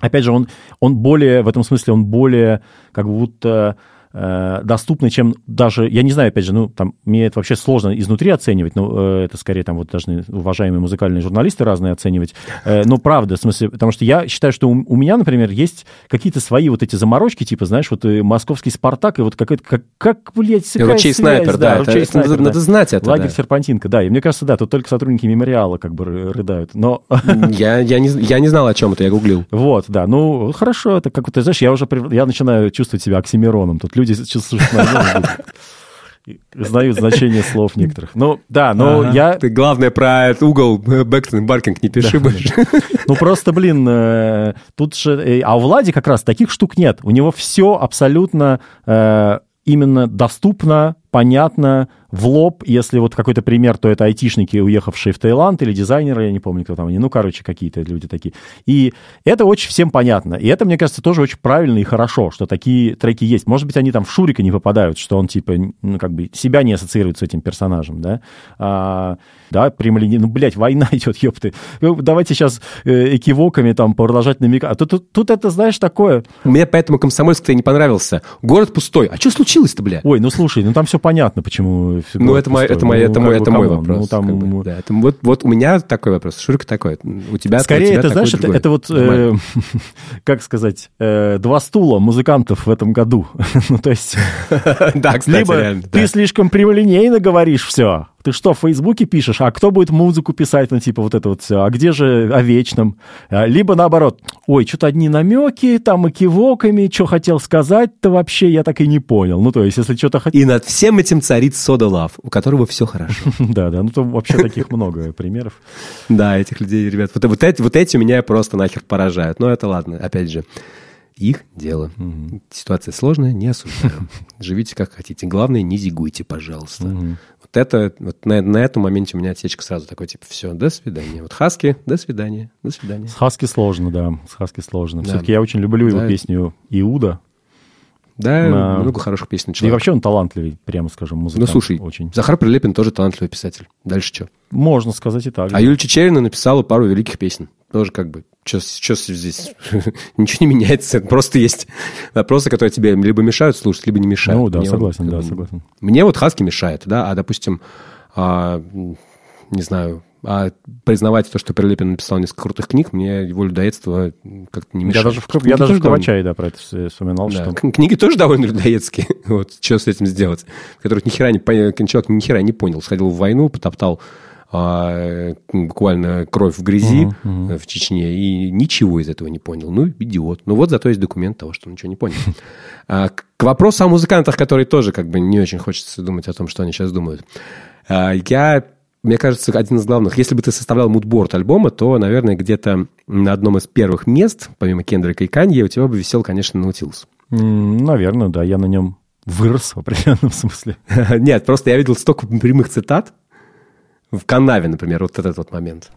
S2: опять же, он, он более, в этом смысле, он более как будто э, доступный, чем даже, я не знаю, опять же, ну, там, мне это вообще сложно изнутри оценивать, но э, это скорее там вот должны уважаемые музыкальные журналисты разные оценивать, Э, но правда, в смысле, потому что я считаю, что у, у меня, например, есть какие-то свои вот эти заморочки, типа, знаешь, вот э, московский «Спартак», и вот какая-то, как, как блядь, какая
S1: Ручей
S2: связь,
S1: снайпер, да, это-
S2: «Ручей
S1: это надо-
S2: снайпер»,
S1: надо знать это,
S2: Лагерь
S1: да.
S2: Серпантинка, да, и мне кажется, да, тут только сотрудники мемориала как бы ры- рыдают, но...
S1: Я, я, не, я не знал, о чем это, я гуглил.
S2: Вот, да, ну, хорошо, это как ты знаешь, я уже, я начинаю чувствовать себя оксимироном, тут люди сейчас слушают знают значение слов некоторых. Ну, да, но
S1: Ага.
S2: я,
S1: Ты главное про этот угол Бэкстон и Баркинг не пиши больше.
S2: ну, просто, блин, э, тут же, э, а у Влади как раз таких штук нет, у него все абсолютно э, именно доступно, понятно, в лоб, если вот какой-то пример, то это айтишники, уехавшие в Таиланд, или дизайнеры, я не помню, кто там они, ну, короче, какие-то люди такие. И это очень всем понятно. И это, мне кажется, тоже очень правильно и хорошо, что такие треки есть. Может быть, они там в Шурика не попадают, что он, типа, ну, как бы себя не ассоциирует с этим персонажем, да. А, да, прямолинейно, ну, блядь, война идет, ёпты. Ну, давайте сейчас э, экивоками там продолжать намекать. А тут, тут, тут это, знаешь, такое...
S1: Мне поэтому Комсомольск не понравился. Город пустой. А что случилось-то, бля?
S2: Ой, ну слушай, ну там все понятно, почему...
S1: Ну, это мой, это мой, это
S2: Ну,
S1: мой,
S2: как
S1: это мой вопрос.
S2: Ну, там...
S1: как бы, да, это, вот, вот у меня такой вопрос, Шурика такой, у тебя у
S2: Скорее,
S1: тебя
S2: это,
S1: такой
S2: знаешь, это, это вот, э, как сказать, э, два стула музыкантов в этом году. ну, то есть,
S1: Да, кстати,
S2: либо
S1: реально,
S2: ты
S1: да.
S2: слишком прямолинейно говоришь все. Ты что, в Фейсбуке пишешь, а кто будет музыку писать, ну, типа, вот это вот все, а где же о вечном? А, Либо наоборот, ой, что-то одни намеки, там и кивоками, что хотел сказать-то вообще, я так и не понял. Ну, то есть, если что-то хотел...
S1: И над всем этим царит Сода Лав, у которого все хорошо.
S2: Да, да, ну, там вообще таких много примеров.
S1: Да, этих людей, ребят, вот, эти, меня просто нахер поражают. Но это ладно, опять же, их дело. Ситуация сложная, не осуждаю. Живите как хотите. Главное, не зигуйте, пожалуйста. Вот это, вот на, на этом моменте у меня отсечка сразу такой, типа, все, до свидания. Вот Хаски, до свидания, до свидания.
S2: С Хаски сложно, да, с Хаски сложно.
S1: Да.
S2: Все-таки я очень люблю его
S1: Да.
S2: песню «Иуда».
S1: Да,
S2: На-
S1: много хороших песен
S2: И
S1: человек.
S2: вообще он талантливый, прямо скажем,
S1: Ну,
S2: музыкант.
S1: слушай,
S2: очень.
S1: Захар Прилепин тоже талантливый писатель. Дальше что?
S2: Можно сказать и так.
S1: А Юлия Чечерина написала пару великих песен. Тоже как бы, что здесь? Ничего не меняется. Просто есть вопросы, которые тебе либо мешают слушать, либо не мешают.
S2: Ну да,
S1: Мне
S2: согласен,
S1: как
S2: да, согласен.
S1: Мне вот Хаски мешает, да, а, допустим, а, не знаю, а признавать то, что Прилепин написал несколько крутых книг, мне его людоедство как-то не
S2: Я
S1: мешает.
S2: даже в,
S1: Книги
S2: я даже в Кровачае, да, про это вс- вспоминал,
S1: да,
S2: что...
S1: Книги тоже довольно людоедские. Вот, что с этим сделать? Которых ни хера не человек ни хера не понял. Сходил в войну, потоптал а, буквально кровь в грязи э, в Чечне и ничего из этого не понял. Ну, идиот. Ну, вот зато есть документ того, что ничего не понял. А, к вопросу о музыкантах, которые тоже как бы не очень хочется думать о том, что они сейчас думают. А, Я, мне кажется, один из главных, если бы ты составлял мудборд альбома, то, наверное, где-то на одном из первых мест, помимо Кендрика и Канье, у тебя бы висел, конечно, Наутилус.
S2: М, Наверное, да, я на нем вырос в определенном смысле.
S1: Нет, просто я видел столько прямых цитат. В канаве, например, вот этот вот момент.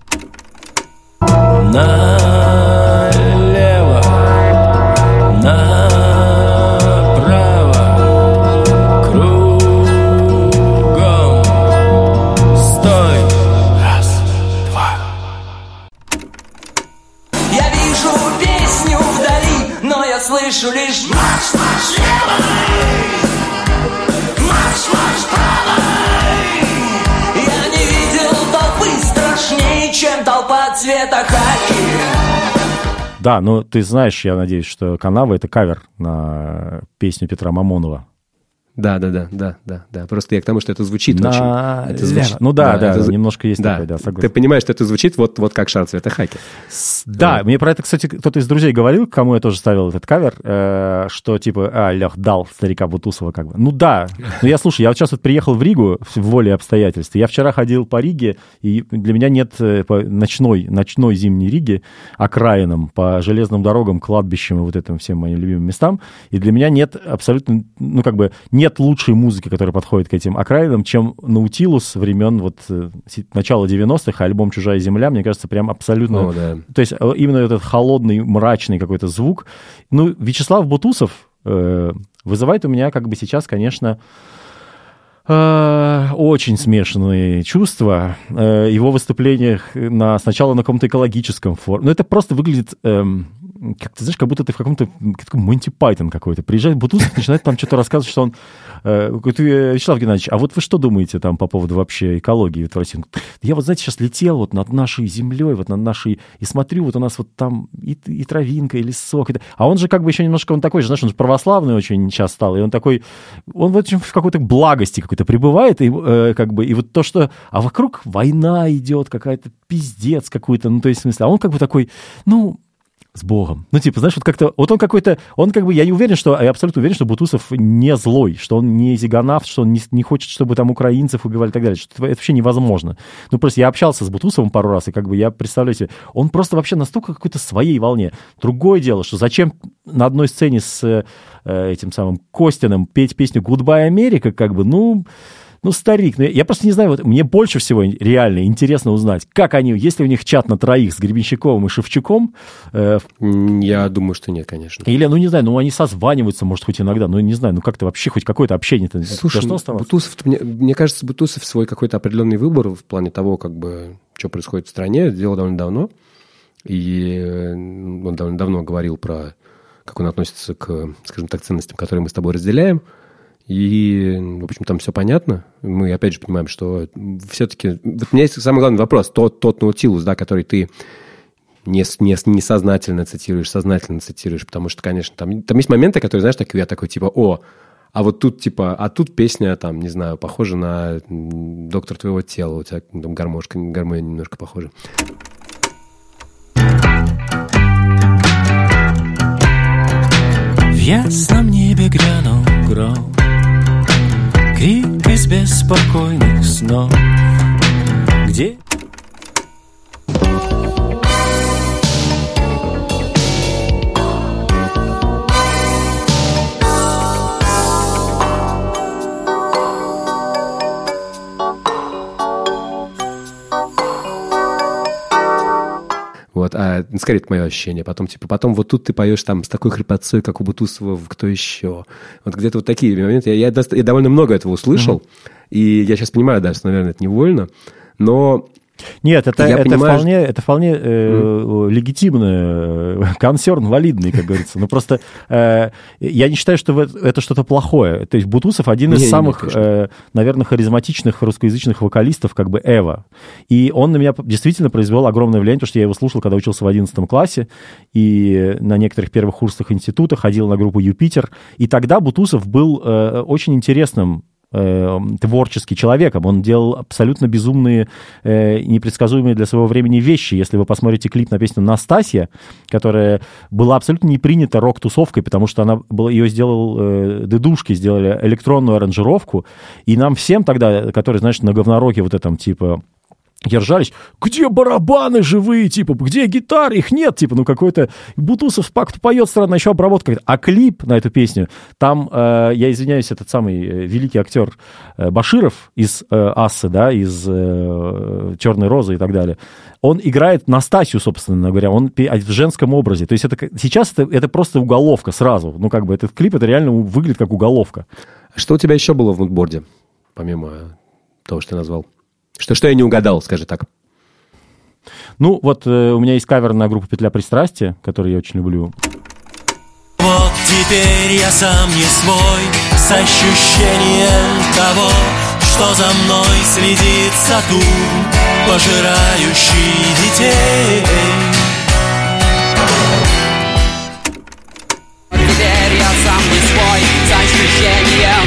S7: Налево, направо,
S2: Да, но ты знаешь, я надеюсь, что «Канава» — это кавер на песню Петра Мамонова.
S1: Да, да, да, да, да, да. Просто я к тому, что это звучит
S2: На-
S1: очень. Это звучит-
S2: Ну да, да,
S1: это зв-
S2: немножко есть такое, да, согласен.
S1: Ты понимаешь, что это звучит вот, вот как шар цвета хаки.
S2: Да, мне про это, кстати, кто-то из друзей говорил, кому я тоже ставил этот кавер, э, что типа, а, Лех, дал старика Бутусова как бы. Ну да, ну я, слушай, я вот сейчас вот приехал в Ригу в воле обстоятельств. Я вчера ходил по Риге, и для меня нет э, ночной, ночной зимней Риги, окраинам, по железным дорогам, кладбищам и вот этим всем моим любимым местам. И для меня нет абсолютно, ну как бы, нет лучшей музыки, которая подходит к этим окраинам, чем Наутилус времен вот э, начала 90-х, альбом «Чужая земля», мне кажется, прям абсолютно
S1: О, да.
S2: то есть э, именно этот холодный, мрачный какой-то звук. Ну, Вячеслав Бутусов э, вызывает у меня как бы сейчас, конечно, э, очень смешанные чувства. Его выступлениях на, сначала на каком-то экологическом форуме. Ну, это просто выглядит... эм, как ты знаешь, как будто ты в каком-то как Монти Пайтон какой-то. Приезжает Бутусов, начинает там что-то рассказывать, что он... э, «Э, Вячеслав Геннадьевич, а вот вы что думаете там по поводу вообще экологии вот в России? Я вот, знаете, сейчас летел вот над нашей землей, вот над нашей... И смотрю, вот у нас вот там и, и травинка, и лесок. и А он же как бы еще немножко, он такой же, знаешь, он же православный очень сейчас стал, и он такой... Он в, общем, в какой-то благости какой-то пребывает, и э, как бы... И вот то, что... А вокруг война идет, какая-то пиздец какой-то, ну, то есть, в смысле, а он как бы такой, ну, с Богом. Ну, типа, знаешь, вот как-то, вот он какой-то, он как бы, я не уверен, что, я абсолютно уверен, что Бутусов не злой, что он не зиганавт, что он не, не хочет, чтобы там украинцев убивали и так далее, что это вообще невозможно. Ну, просто я общался с Бутусовым пару раз, и как бы я представляю себе, он просто вообще настолько какой-то своей волне. Другое дело, что зачем на одной сцене с э, этим самым Костиным петь песню «Goodbye, Америка», как бы, ну, ну, старик, ну, я, просто не знаю, вот мне больше всего реально интересно узнать, как они, есть ли у них чат на троих с Гребенщиковым и Шевчуком?
S1: Э, я думаю, что нет, конечно.
S2: Или, ну, не знаю, ну, они созваниваются, может, хоть иногда, ну, не знаю, ну, как-то вообще хоть какое-то общение-то
S1: Слушай, что Бутусов, мне, мне кажется, Бутусов свой какой-то определенный выбор в плане того, как бы, что происходит в стране, сделал довольно давно. И э, он довольно давно говорил про, как он относится к, скажем так, ценностям, которые мы с тобой разделяем. И, в общем, там все понятно. Мы, опять же, понимаем, что все-таки... Вот у меня есть самый главный вопрос. Тот, тот наутилус, да, который ты не, не, несознательно цитируешь, сознательно цитируешь, потому что, конечно, там, там есть моменты, которые, знаешь, такие, я такой, типа, о, а вот тут, типа, а тут песня, там, не знаю, похожа на «Доктор твоего тела», у тебя там гармошка, гармония немножко похожа.
S7: В ясном небе грянул гром Из беспокойных снов. Где
S1: Вот, а, ну, скорее, это мое ощущение. Потом, типа, потом вот тут ты поешь там с такой хрипотцой, как у Бутусова в «Кто еще?». Вот где-то вот такие моменты. Я, я, я довольно много этого услышал, mm-hmm. и я сейчас понимаю, да, что, наверное, это невольно, но
S2: нет, это, это, понимаю, вполне, это вполне э, mm. легитимный э, консерн, валидный, как говорится. Но просто э, я не считаю, что это что-то плохое. То есть Бутусов один из не, самых, не, э, наверное, харизматичных русскоязычных вокалистов, как бы Эва. И он на меня действительно произвел огромное влияние, потому что я его слушал, когда учился в 11 классе, и на некоторых первых курсах института ходил на группу «Юпитер». И тогда Бутусов был э, очень интересным э, творческий человеком. Он делал абсолютно безумные, э, непредсказуемые для своего времени вещи. Если вы посмотрите клип на песню «Настасья», которая была абсолютно не принята рок-тусовкой, потому что она была, ее сделал, э, дедушки сделали электронную аранжировку, и нам всем тогда, которые, знаешь, на говнороке вот этом, типа, ржались, где барабаны живые, типа, где гитары, их нет, типа, ну какой-то Бутусов пакт поет странно, еще обработка. А клип на эту песню, там, э, я извиняюсь, этот самый э, великий актер э, Баширов из э, Ассы, да, из э, Черной розы и так далее, он играет Настасью, собственно говоря, он в женском образе. То есть это, сейчас это, это просто уголовка сразу. Ну, как бы этот клип, это реально выглядит как уголовка.
S1: Что у тебя еще было в мудборде, помимо того, что ты назвал? Что, что я не угадал, скажи так.
S2: Ну, вот э, у меня есть кавер на группу «Петля пристрастия», который я очень люблю.
S7: Вот теперь я сам не свой С ощущением того, что за мной следит Сатурн Пожирающий детей
S5: Теперь я сам не свой С ощущением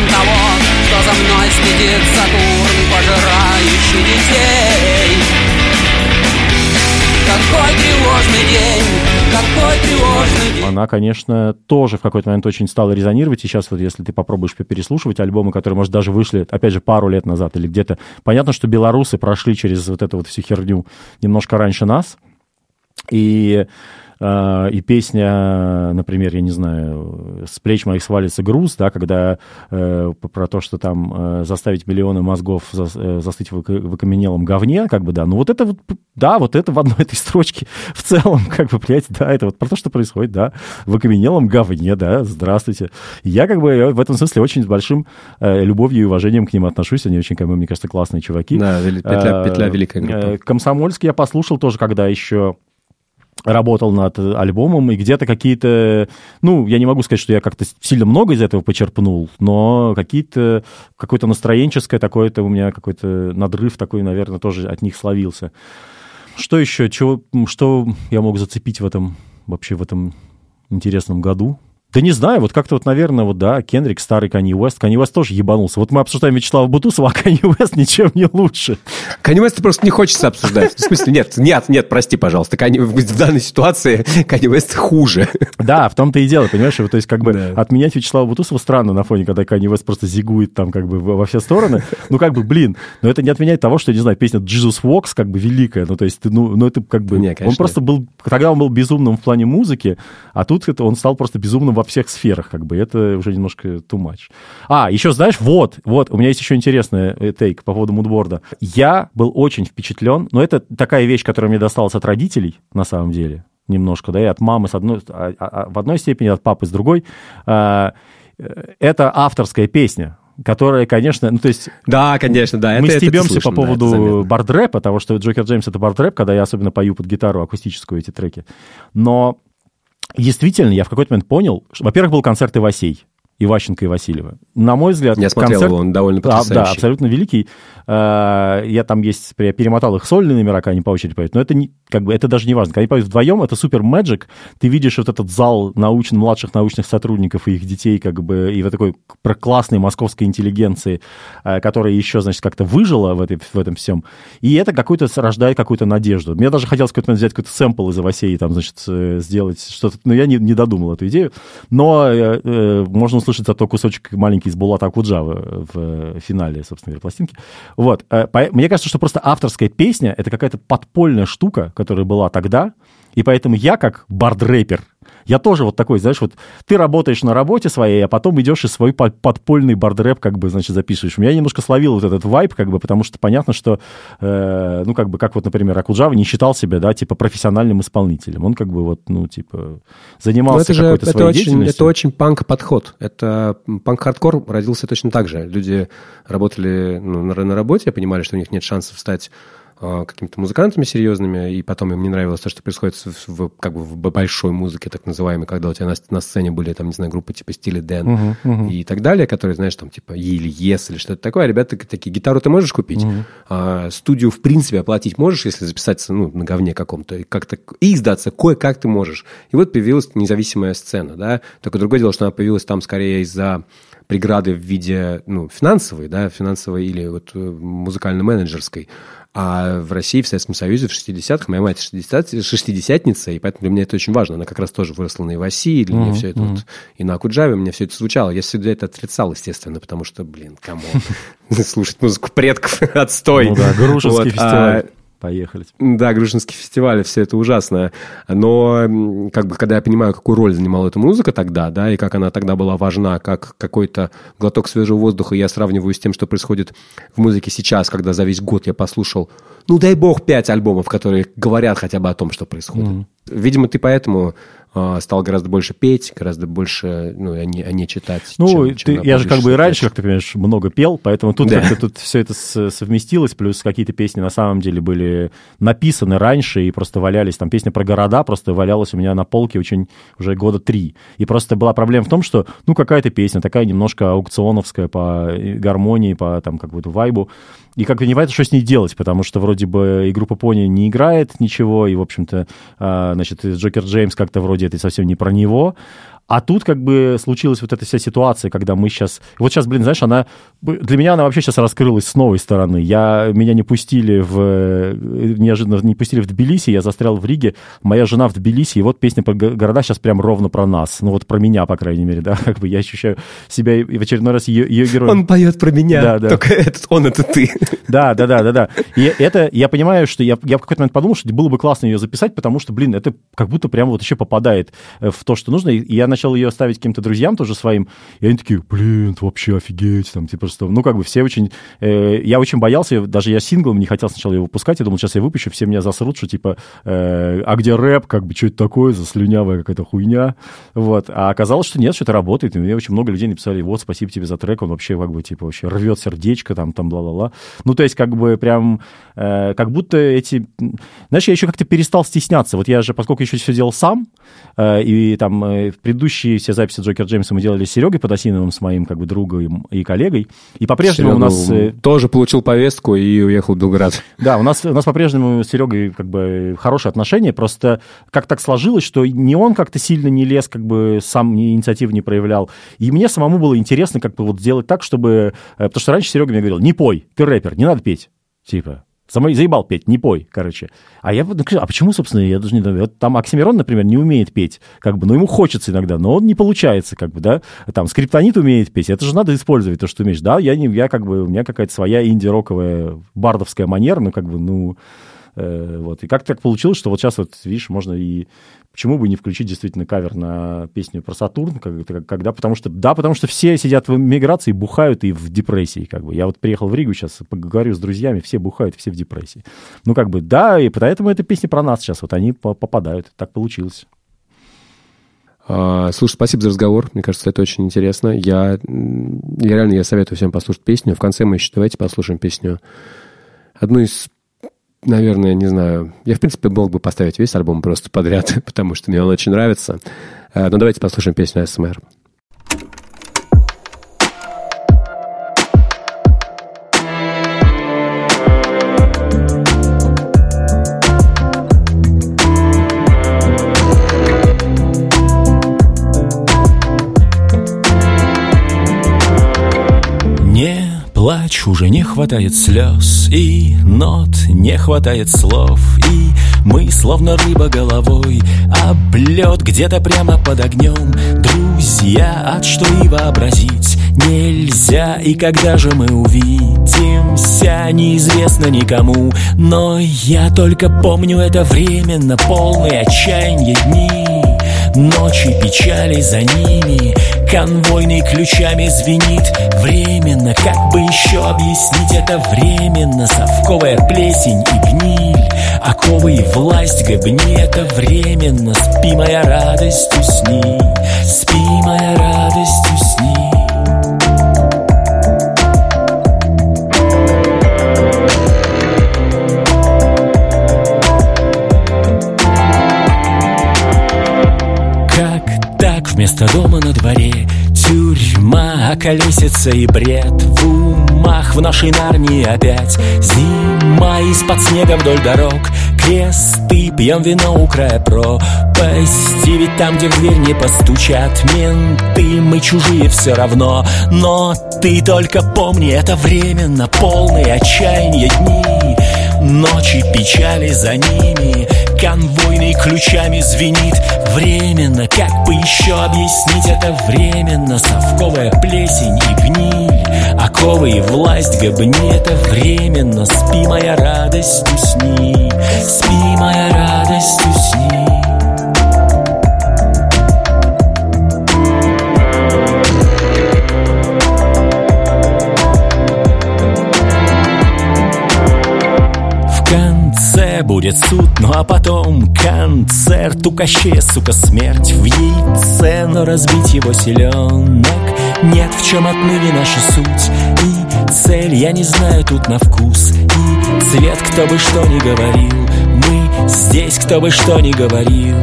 S5: за мной следит Сатурн, пожирающий детей Какой тревожный день, какой тревожный день.
S2: Она, конечно, тоже в какой-то момент очень стала резонировать, и сейчас вот если ты попробуешь переслушивать альбомы, которые, может, даже вышли, опять же, пару лет назад или где-то, понятно, что белорусы прошли через вот эту вот всю херню немножко раньше нас, и и песня, например, я не знаю, «С плеч моих свалится груз», да, когда э, про то, что там э, заставить миллионы мозгов э, застыть в, окаменелом говне, как бы, да, ну вот это вот, да, вот это в одной этой строчке в целом, как бы, блядь, да, это вот про то, что происходит, да, в окаменелом говне, да, здравствуйте. Я, как бы, в этом смысле очень с большим любовью и уважением к ним отношусь, они очень, как бы, мне кажется, классные чуваки.
S1: Да, петля, петля великая группа.
S2: Комсомольский я послушал тоже, когда еще работал над альбомом, и где-то какие-то, ну, я не могу сказать, что я как-то сильно много из этого почерпнул, но какие-то, какое-то настроенческое такое-то у меня какой-то надрыв такой, наверное, тоже от них словился. Что еще, чего, что я мог зацепить в этом, вообще в этом интересном году? Да не знаю, вот как-то вот, наверное, вот, да, Кендрик, старый Канни Уэст. Канни Уэст тоже ебанулся. Вот мы обсуждаем Вячеслава Бутусова, а Канни Уэст ничем не лучше.
S1: Канни Уэст просто не хочется обсуждать. В смысле, нет, нет, нет, прости, пожалуйста. Канни, в данной ситуации Канни Уэст хуже.
S2: Да, в том-то и дело, понимаешь? То есть как бы да. отменять Вячеслава Бутусова странно на фоне, когда Канни Уэст просто зигует там как бы во все стороны. Ну как бы, блин, но это не отменяет того, что, не знаю, песня Jesus Walks как бы великая. Ну то есть, ну, ну это как бы... Не, он просто был... Тогда он был безумным в плане музыки, а тут это, он стал просто безумным во всех сферах, как бы, это уже немножко too much. А, еще знаешь, вот, вот, у меня есть еще интересный э, тейк по поводу мудборда. Я был очень впечатлен, но это такая вещь, которая мне досталась от родителей, на самом деле, немножко, да, и от мамы с одной, а, а, а, в одной степени, от папы с другой. А, э, это авторская песня, которая, конечно, ну то есть...
S1: Да, конечно, да.
S2: Мы
S1: это,
S2: стебемся
S1: это
S2: по
S1: слышно,
S2: поводу
S1: да,
S2: бардрэпа, того, что Джокер Джеймс — это бардрэп, когда я особенно пою под гитару акустическую эти треки. Но действительно, я в какой-то момент понял, что, во-первых, был концерт Ивасей, Иващенко и Васильева. На мой взгляд,
S1: Я смотрел
S2: концерт...
S1: его, он довольно потрясающий.
S2: да, абсолютно великий. Э, Я там есть, я перемотал их сольные номера, когда они по очереди поют, но это, не, как бы, это даже не важно. Когда они поют вдвоем, это супер мэджик. Ты видишь вот этот зал науч... младших научных сотрудников и их детей, как бы, и вот такой про классной московской интеллигенции, э, которая еще, значит, как-то выжила в, этой, в этом всем. И это какой-то рождает какую-то надежду. Мне даже хотелось какой-то взять какой-то сэмпл из Авасеи, там, значит, э, сделать что-то, но я не, не додумал эту идею. Но э, можно услышать зато кусочек маленький из Булата Акуджавы в э, финале, собственно говоря, пластинки. Вот. Э, Мне кажется, что просто авторская песня — это какая-то подпольная штука, которая была тогда, и поэтому я, как бардрэпер, я тоже вот такой, знаешь, вот ты работаешь на работе своей, а потом идешь и свой под- подпольный бардрэп, как бы, значит, записываешь. Я немножко словил вот этот вайб, как бы, потому что понятно, что, э, ну, как бы, как вот, например, Окуджава не считал себя, да, типа, профессиональным исполнителем. Он как бы вот, ну, типа,
S1: Ну,
S2: занимался
S1: это же
S2: какой-то
S1: это
S2: своей
S1: очень,
S2: деятельностью.
S1: это очень панк-подход. Это панк-хардкор родился точно так же. Люди работали ну, на, на работе, понимали, что у них нет шансов стать какими-то музыкантами серьезными, и потом им не нравилось то, что происходит в, в- как бы в большой музыке, так называемой, когда у тебя на, на сцене были, там, не знаю, группы типа Стиле Дэн и так далее, которые, знаешь, там, типа, или Ес, или что-то такое. А Ребята такие, гитару ты можешь купить? А, студию, в принципе, оплатить можешь, если записаться, ну, на говне каком-то, и как-то, и издаться кое-как ты можешь. И вот появилась независимая сцена, да. Только другое дело, что она появилась там скорее из-за преграды в виде, ну, финансовой, да, финансовой или вот э, музыкально-менеджерской. А в России, в Советском Союзе в 60-х, моя мать 60, шестидесятница, и поэтому для меня это очень важно. Она как раз тоже выросла на Иваси, и для меня все это вот, и на Акуджаве мне все это звучало. Я всегда это отрицал, естественно, потому что, блин, кому слушать музыку предков, отстой.
S2: Ну да, Грушевский
S1: а,
S2: фестиваль. Поехали.
S1: да, Грушинский фестиваль, все это ужасно. Но как бы, когда я понимаю, какую роль занимала эта музыка тогда, да, и как она тогда была важна, как какой-то глоток свежего воздуха, я сравниваю с тем, что происходит в музыке сейчас, когда за весь год я послушал, ну, дай бог, пять альбомов, которые говорят хотя бы о том, что происходит. Видимо, ты поэтому а, стал гораздо больше петь, гораздо больше, ну, а не, а не читать.
S2: Ну,
S1: чем-
S2: ты-
S1: чем
S2: я же как бы и раньше, как ты понимаешь, много пел, поэтому тут
S1: Да.
S2: как-то тут все это совместилось, плюс какие-то песни на самом деле были написаны раньше и просто валялись. Там песня про города просто валялась у меня на полке очень уже года три. И просто была проблема в том, что, ну, какая-то песня такая немножко аукционовская по э, гармонии, по там какому-то вайбу, и как-то не понятно, что с ней делать, потому что вроде бы и группа Пони не играет ничего, и, в общем-то, а, значит, Джокер Джеймс как-то вроде это совсем не про него. А тут как бы случилась вот эта вся ситуация, когда мы сейчас... Вот сейчас, блин, знаешь, она... Для меня она вообще сейчас раскрылась с новой стороны. Я... Меня не пустили в... Неожиданно не пустили в Тбилиси, я застрял в Риге. Моя жена в Тбилиси, и вот песня про го- города сейчас прям ровно про нас. Ну вот про меня, по крайней мере, да. Как бы я ощущаю себя и в очередной раз ее, ее героем.
S1: Он поет про меня,
S2: Да, да.
S1: только этот, он это ты.
S2: Да, да, да, да, да. И это, я понимаю, что я, я в какой-то момент подумал, что было бы классно ее записать, потому что, блин, это как будто прямо вот еще попадает э, в то, что нужно. И я начал ее ставить каким-то друзьям тоже своим, и они такие, блин, это вообще офигеть, там, типа, что, ну, как бы все очень... э, я очень боялся, даже я синглом не хотел сначала его выпускать, я думал, сейчас я выпущу, все меня засрут, что, типа, э, а где рэп, как бы, что это такое, за слюнявая какая-то хуйня, вот. А оказалось, что нет, что это работает, и мне очень много людей написали, вот, спасибо тебе за трек, он вообще, как бы, типа, вообще рвет сердечко, там, там, бла-бла-бла. Ну, то есть, как бы, прям, как будто эти... Знаешь, я еще как-то перестал стесняться. Вот я же, поскольку еще все делал сам, э, и там э, в предыдущие все записи Джокер Джеймса мы делали с Серегой Подосиновым, с моим, как бы, другом и коллегой, и по-прежнему у нас... э,
S1: тоже получил повестку и уехал в Белград.
S2: да, у нас, у нас по-прежнему с Серегой как бы хорошие отношения, просто как так сложилось, что не он как-то сильно не лез, как бы сам ни инициативу не проявлял. И мне самому было интересно как бы вот сделать так, чтобы... э, Потому что раньше Серега мне говорил, не пой, ты рэпер, не надо петь. Типа, Самой заебал петь, не пой, короче. А я вот, а почему, собственно, я даже не знаю. Вот там Оксимирон, например, не умеет петь, как бы, но ему хочется иногда, но он не получается, как бы, да. Там Скриптонит умеет петь, это же надо использовать то, что умеешь. Да, я, не, я как бы, у меня какая-то своя инди-роковая бардовская манера, ну, как бы, ну, вот. И как так получилось, что вот сейчас вот, видишь, можно и... Почему бы не включить действительно кавер на песню про Сатурн, когда, потому что, да, потому что все сидят в миграции, бухают и в депрессии, как бы. Я вот приехал в Ригу сейчас, поговорю с друзьями, все бухают, все в депрессии. Ну, как бы, да, и поэтому эта песня про нас сейчас, вот они попадают, так получилось.
S1: А, слушай, спасибо за разговор. Мне кажется, это очень интересно. Я, я реально я советую всем послушать песню. В конце мы еще давайте послушаем песню. Одну из, наверное, не знаю. Я, в принципе, мог бы поставить весь альбом просто подряд, потому что мне он очень нравится. А, но давайте послушаем песню СМР.
S3: Плачь, уже не хватает слез И нот, не хватает слов И мы, словно рыба головой Об лед где-то прямо под огнем Друзья, от что и вообразить Нельзя, и когда же мы увидимся Неизвестно никому. Но я только помню это временно Полные отчаяния дни Ночи печали за ними Конвойный ключами звенит. Временно, как бы еще объяснить это? Временно Совковая плесень и гниль. Оковы и власть гобни это временно. Спи, моя радость, усни Спи, моя радость, усни Вместо дома на дворе. Тюрьма, колесица и бред. В умах в нашей Нарнии опять. Зима из-под снега вдоль дорог. Кресты, пьем вино у края пропасти. Ведь там, где в дверь не постучат менты Мы чужие все равно. Но ты только помни, это временно Полные отчаяния дни. Ночи печали за ними Конвойный ключами звенит. Временно, как бы еще объяснить это временно? Совковая плесень и гниль Оковы и власть гобни это временно. Спи, моя радость, усни. Спи, моя радость, усни будет суд, ну а потом концерт. У Кощея, сука, смерть в яйце Но разбить его селенок нет В чем отныне наша суть и цель. Я не знаю тут на вкус и цвет Кто бы что ни говорил. Мы здесь, кто бы что ни говорил.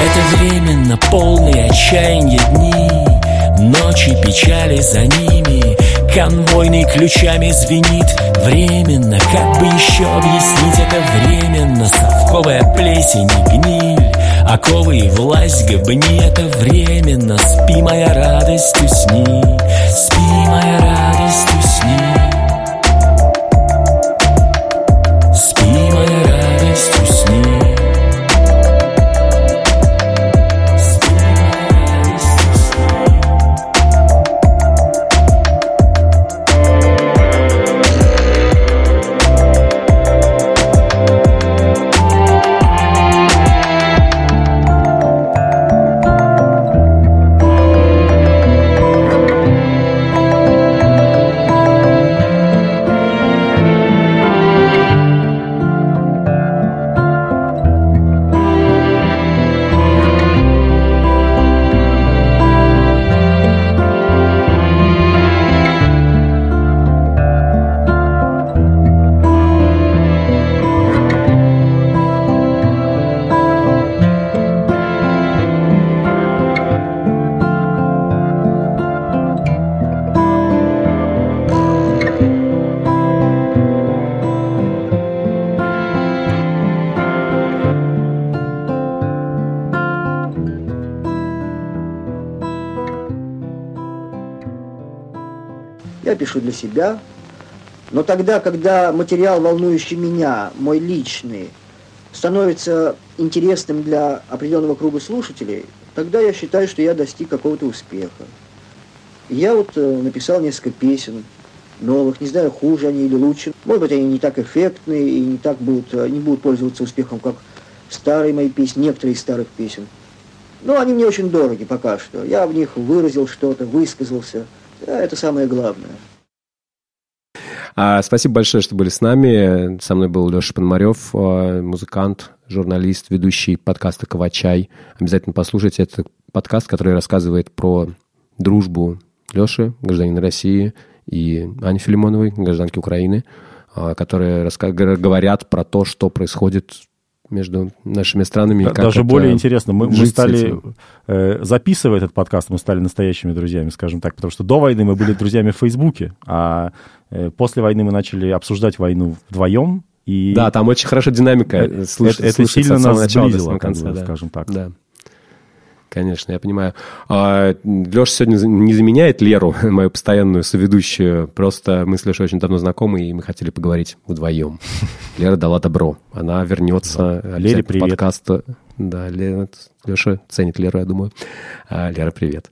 S3: Это временно полные отчаяния дни Ночи печали за ними Конвойный ключами звенит. Временно, как бы еще объяснить это временно? Совковая плесень и гниль Оковы и власть гобни это временно. Спи, моя радость, усни Спи, моя радость, усни
S8: пишу для себя. Но тогда, когда материал, волнующий меня, мой личный, становится интересным для определенного круга слушателей, тогда я считаю, что я достиг какого-то успеха. Я вот э, написал несколько песен, новых, не знаю, хуже они или лучше. Может быть, они не так эффектные и не так будут, не будут пользоваться успехом, как старые мои песни, некоторые из старых песен. Но они мне очень дороги пока что. Я в них выразил что-то, высказался. Это самое главное.
S1: А, спасибо большое, что были с нами. Со мной был Леша Пономарев, а, музыкант, журналист, ведущий подкаста «Ковачай». Обязательно послушайте этот подкаст, который рассказывает про дружбу Леши, гражданина России, и Ани Филимоновой, гражданки Украины, а, которые говорят про то, что происходит между нашими странами.
S2: Как Даже более интересно, мы, мы стали, э, записывая этот подкаст, мы стали настоящими друзьями, скажем так, потому что до войны мы были друзьями в Фейсбуке, а э, после войны мы начали обсуждать войну вдвоем. И
S1: да, там очень хорошая динамика.
S2: Это, слыш, это сильно нас сблизило, конца, да. скажем так.
S1: Да. Конечно, я понимаю. А, Леша сегодня не заменяет Леру, мою постоянную соведущую. Просто мы с Лешей очень давно знакомы, и мы хотели поговорить вдвоем. Лера дала добро. Она вернется.
S2: Да. Лере привет.
S1: Подкаст. Да, Лера, Леша ценит Леру, я думаю. А, Лера, привет.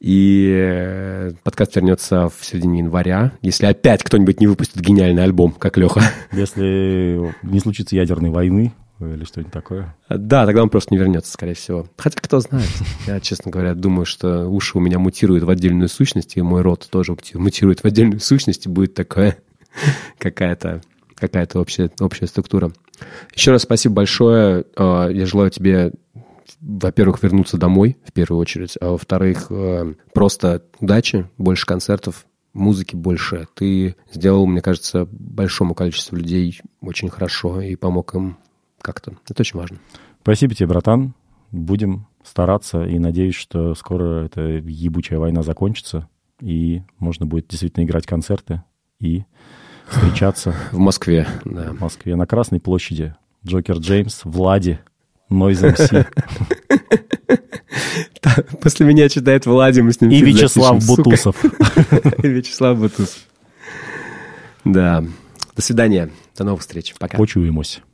S1: И э, подкаст вернется в середине января, если опять кто-нибудь не выпустит гениальный альбом, как Леха.
S2: Если не случится ядерной войны, или что-нибудь такое?
S1: Да, тогда он просто не вернется, скорее всего. Хотя, кто знает. Я, честно говоря, думаю, что уши у меня мутируют в отдельную сущность, и мой рот тоже мутирует в отдельную сущность, и будет такая какая-то какая-то общая, общая структура. Еще раз спасибо большое. А, я желаю тебе, во-первых, вернуться домой, в первую очередь, а во-вторых, просто удачи, больше концертов, музыки больше. Ты сделал, мне кажется, большому количеству людей очень хорошо и помог им как-то. Это очень важно.
S2: Спасибо тебе, братан. Будем стараться и надеюсь, что скоро эта ебучая война закончится, и можно будет действительно играть концерты и встречаться.
S1: В Москве, да.
S2: В Москве, на Красной площади. Джокер Джеймс, Влади, Нойз МС.
S1: После меня читает Влади, мы с ним
S2: И Вячеслав Бутусов.
S1: И Вячеслав Бутусов. Да. До свидания. До новых встреч. Пока.
S2: Почуемся.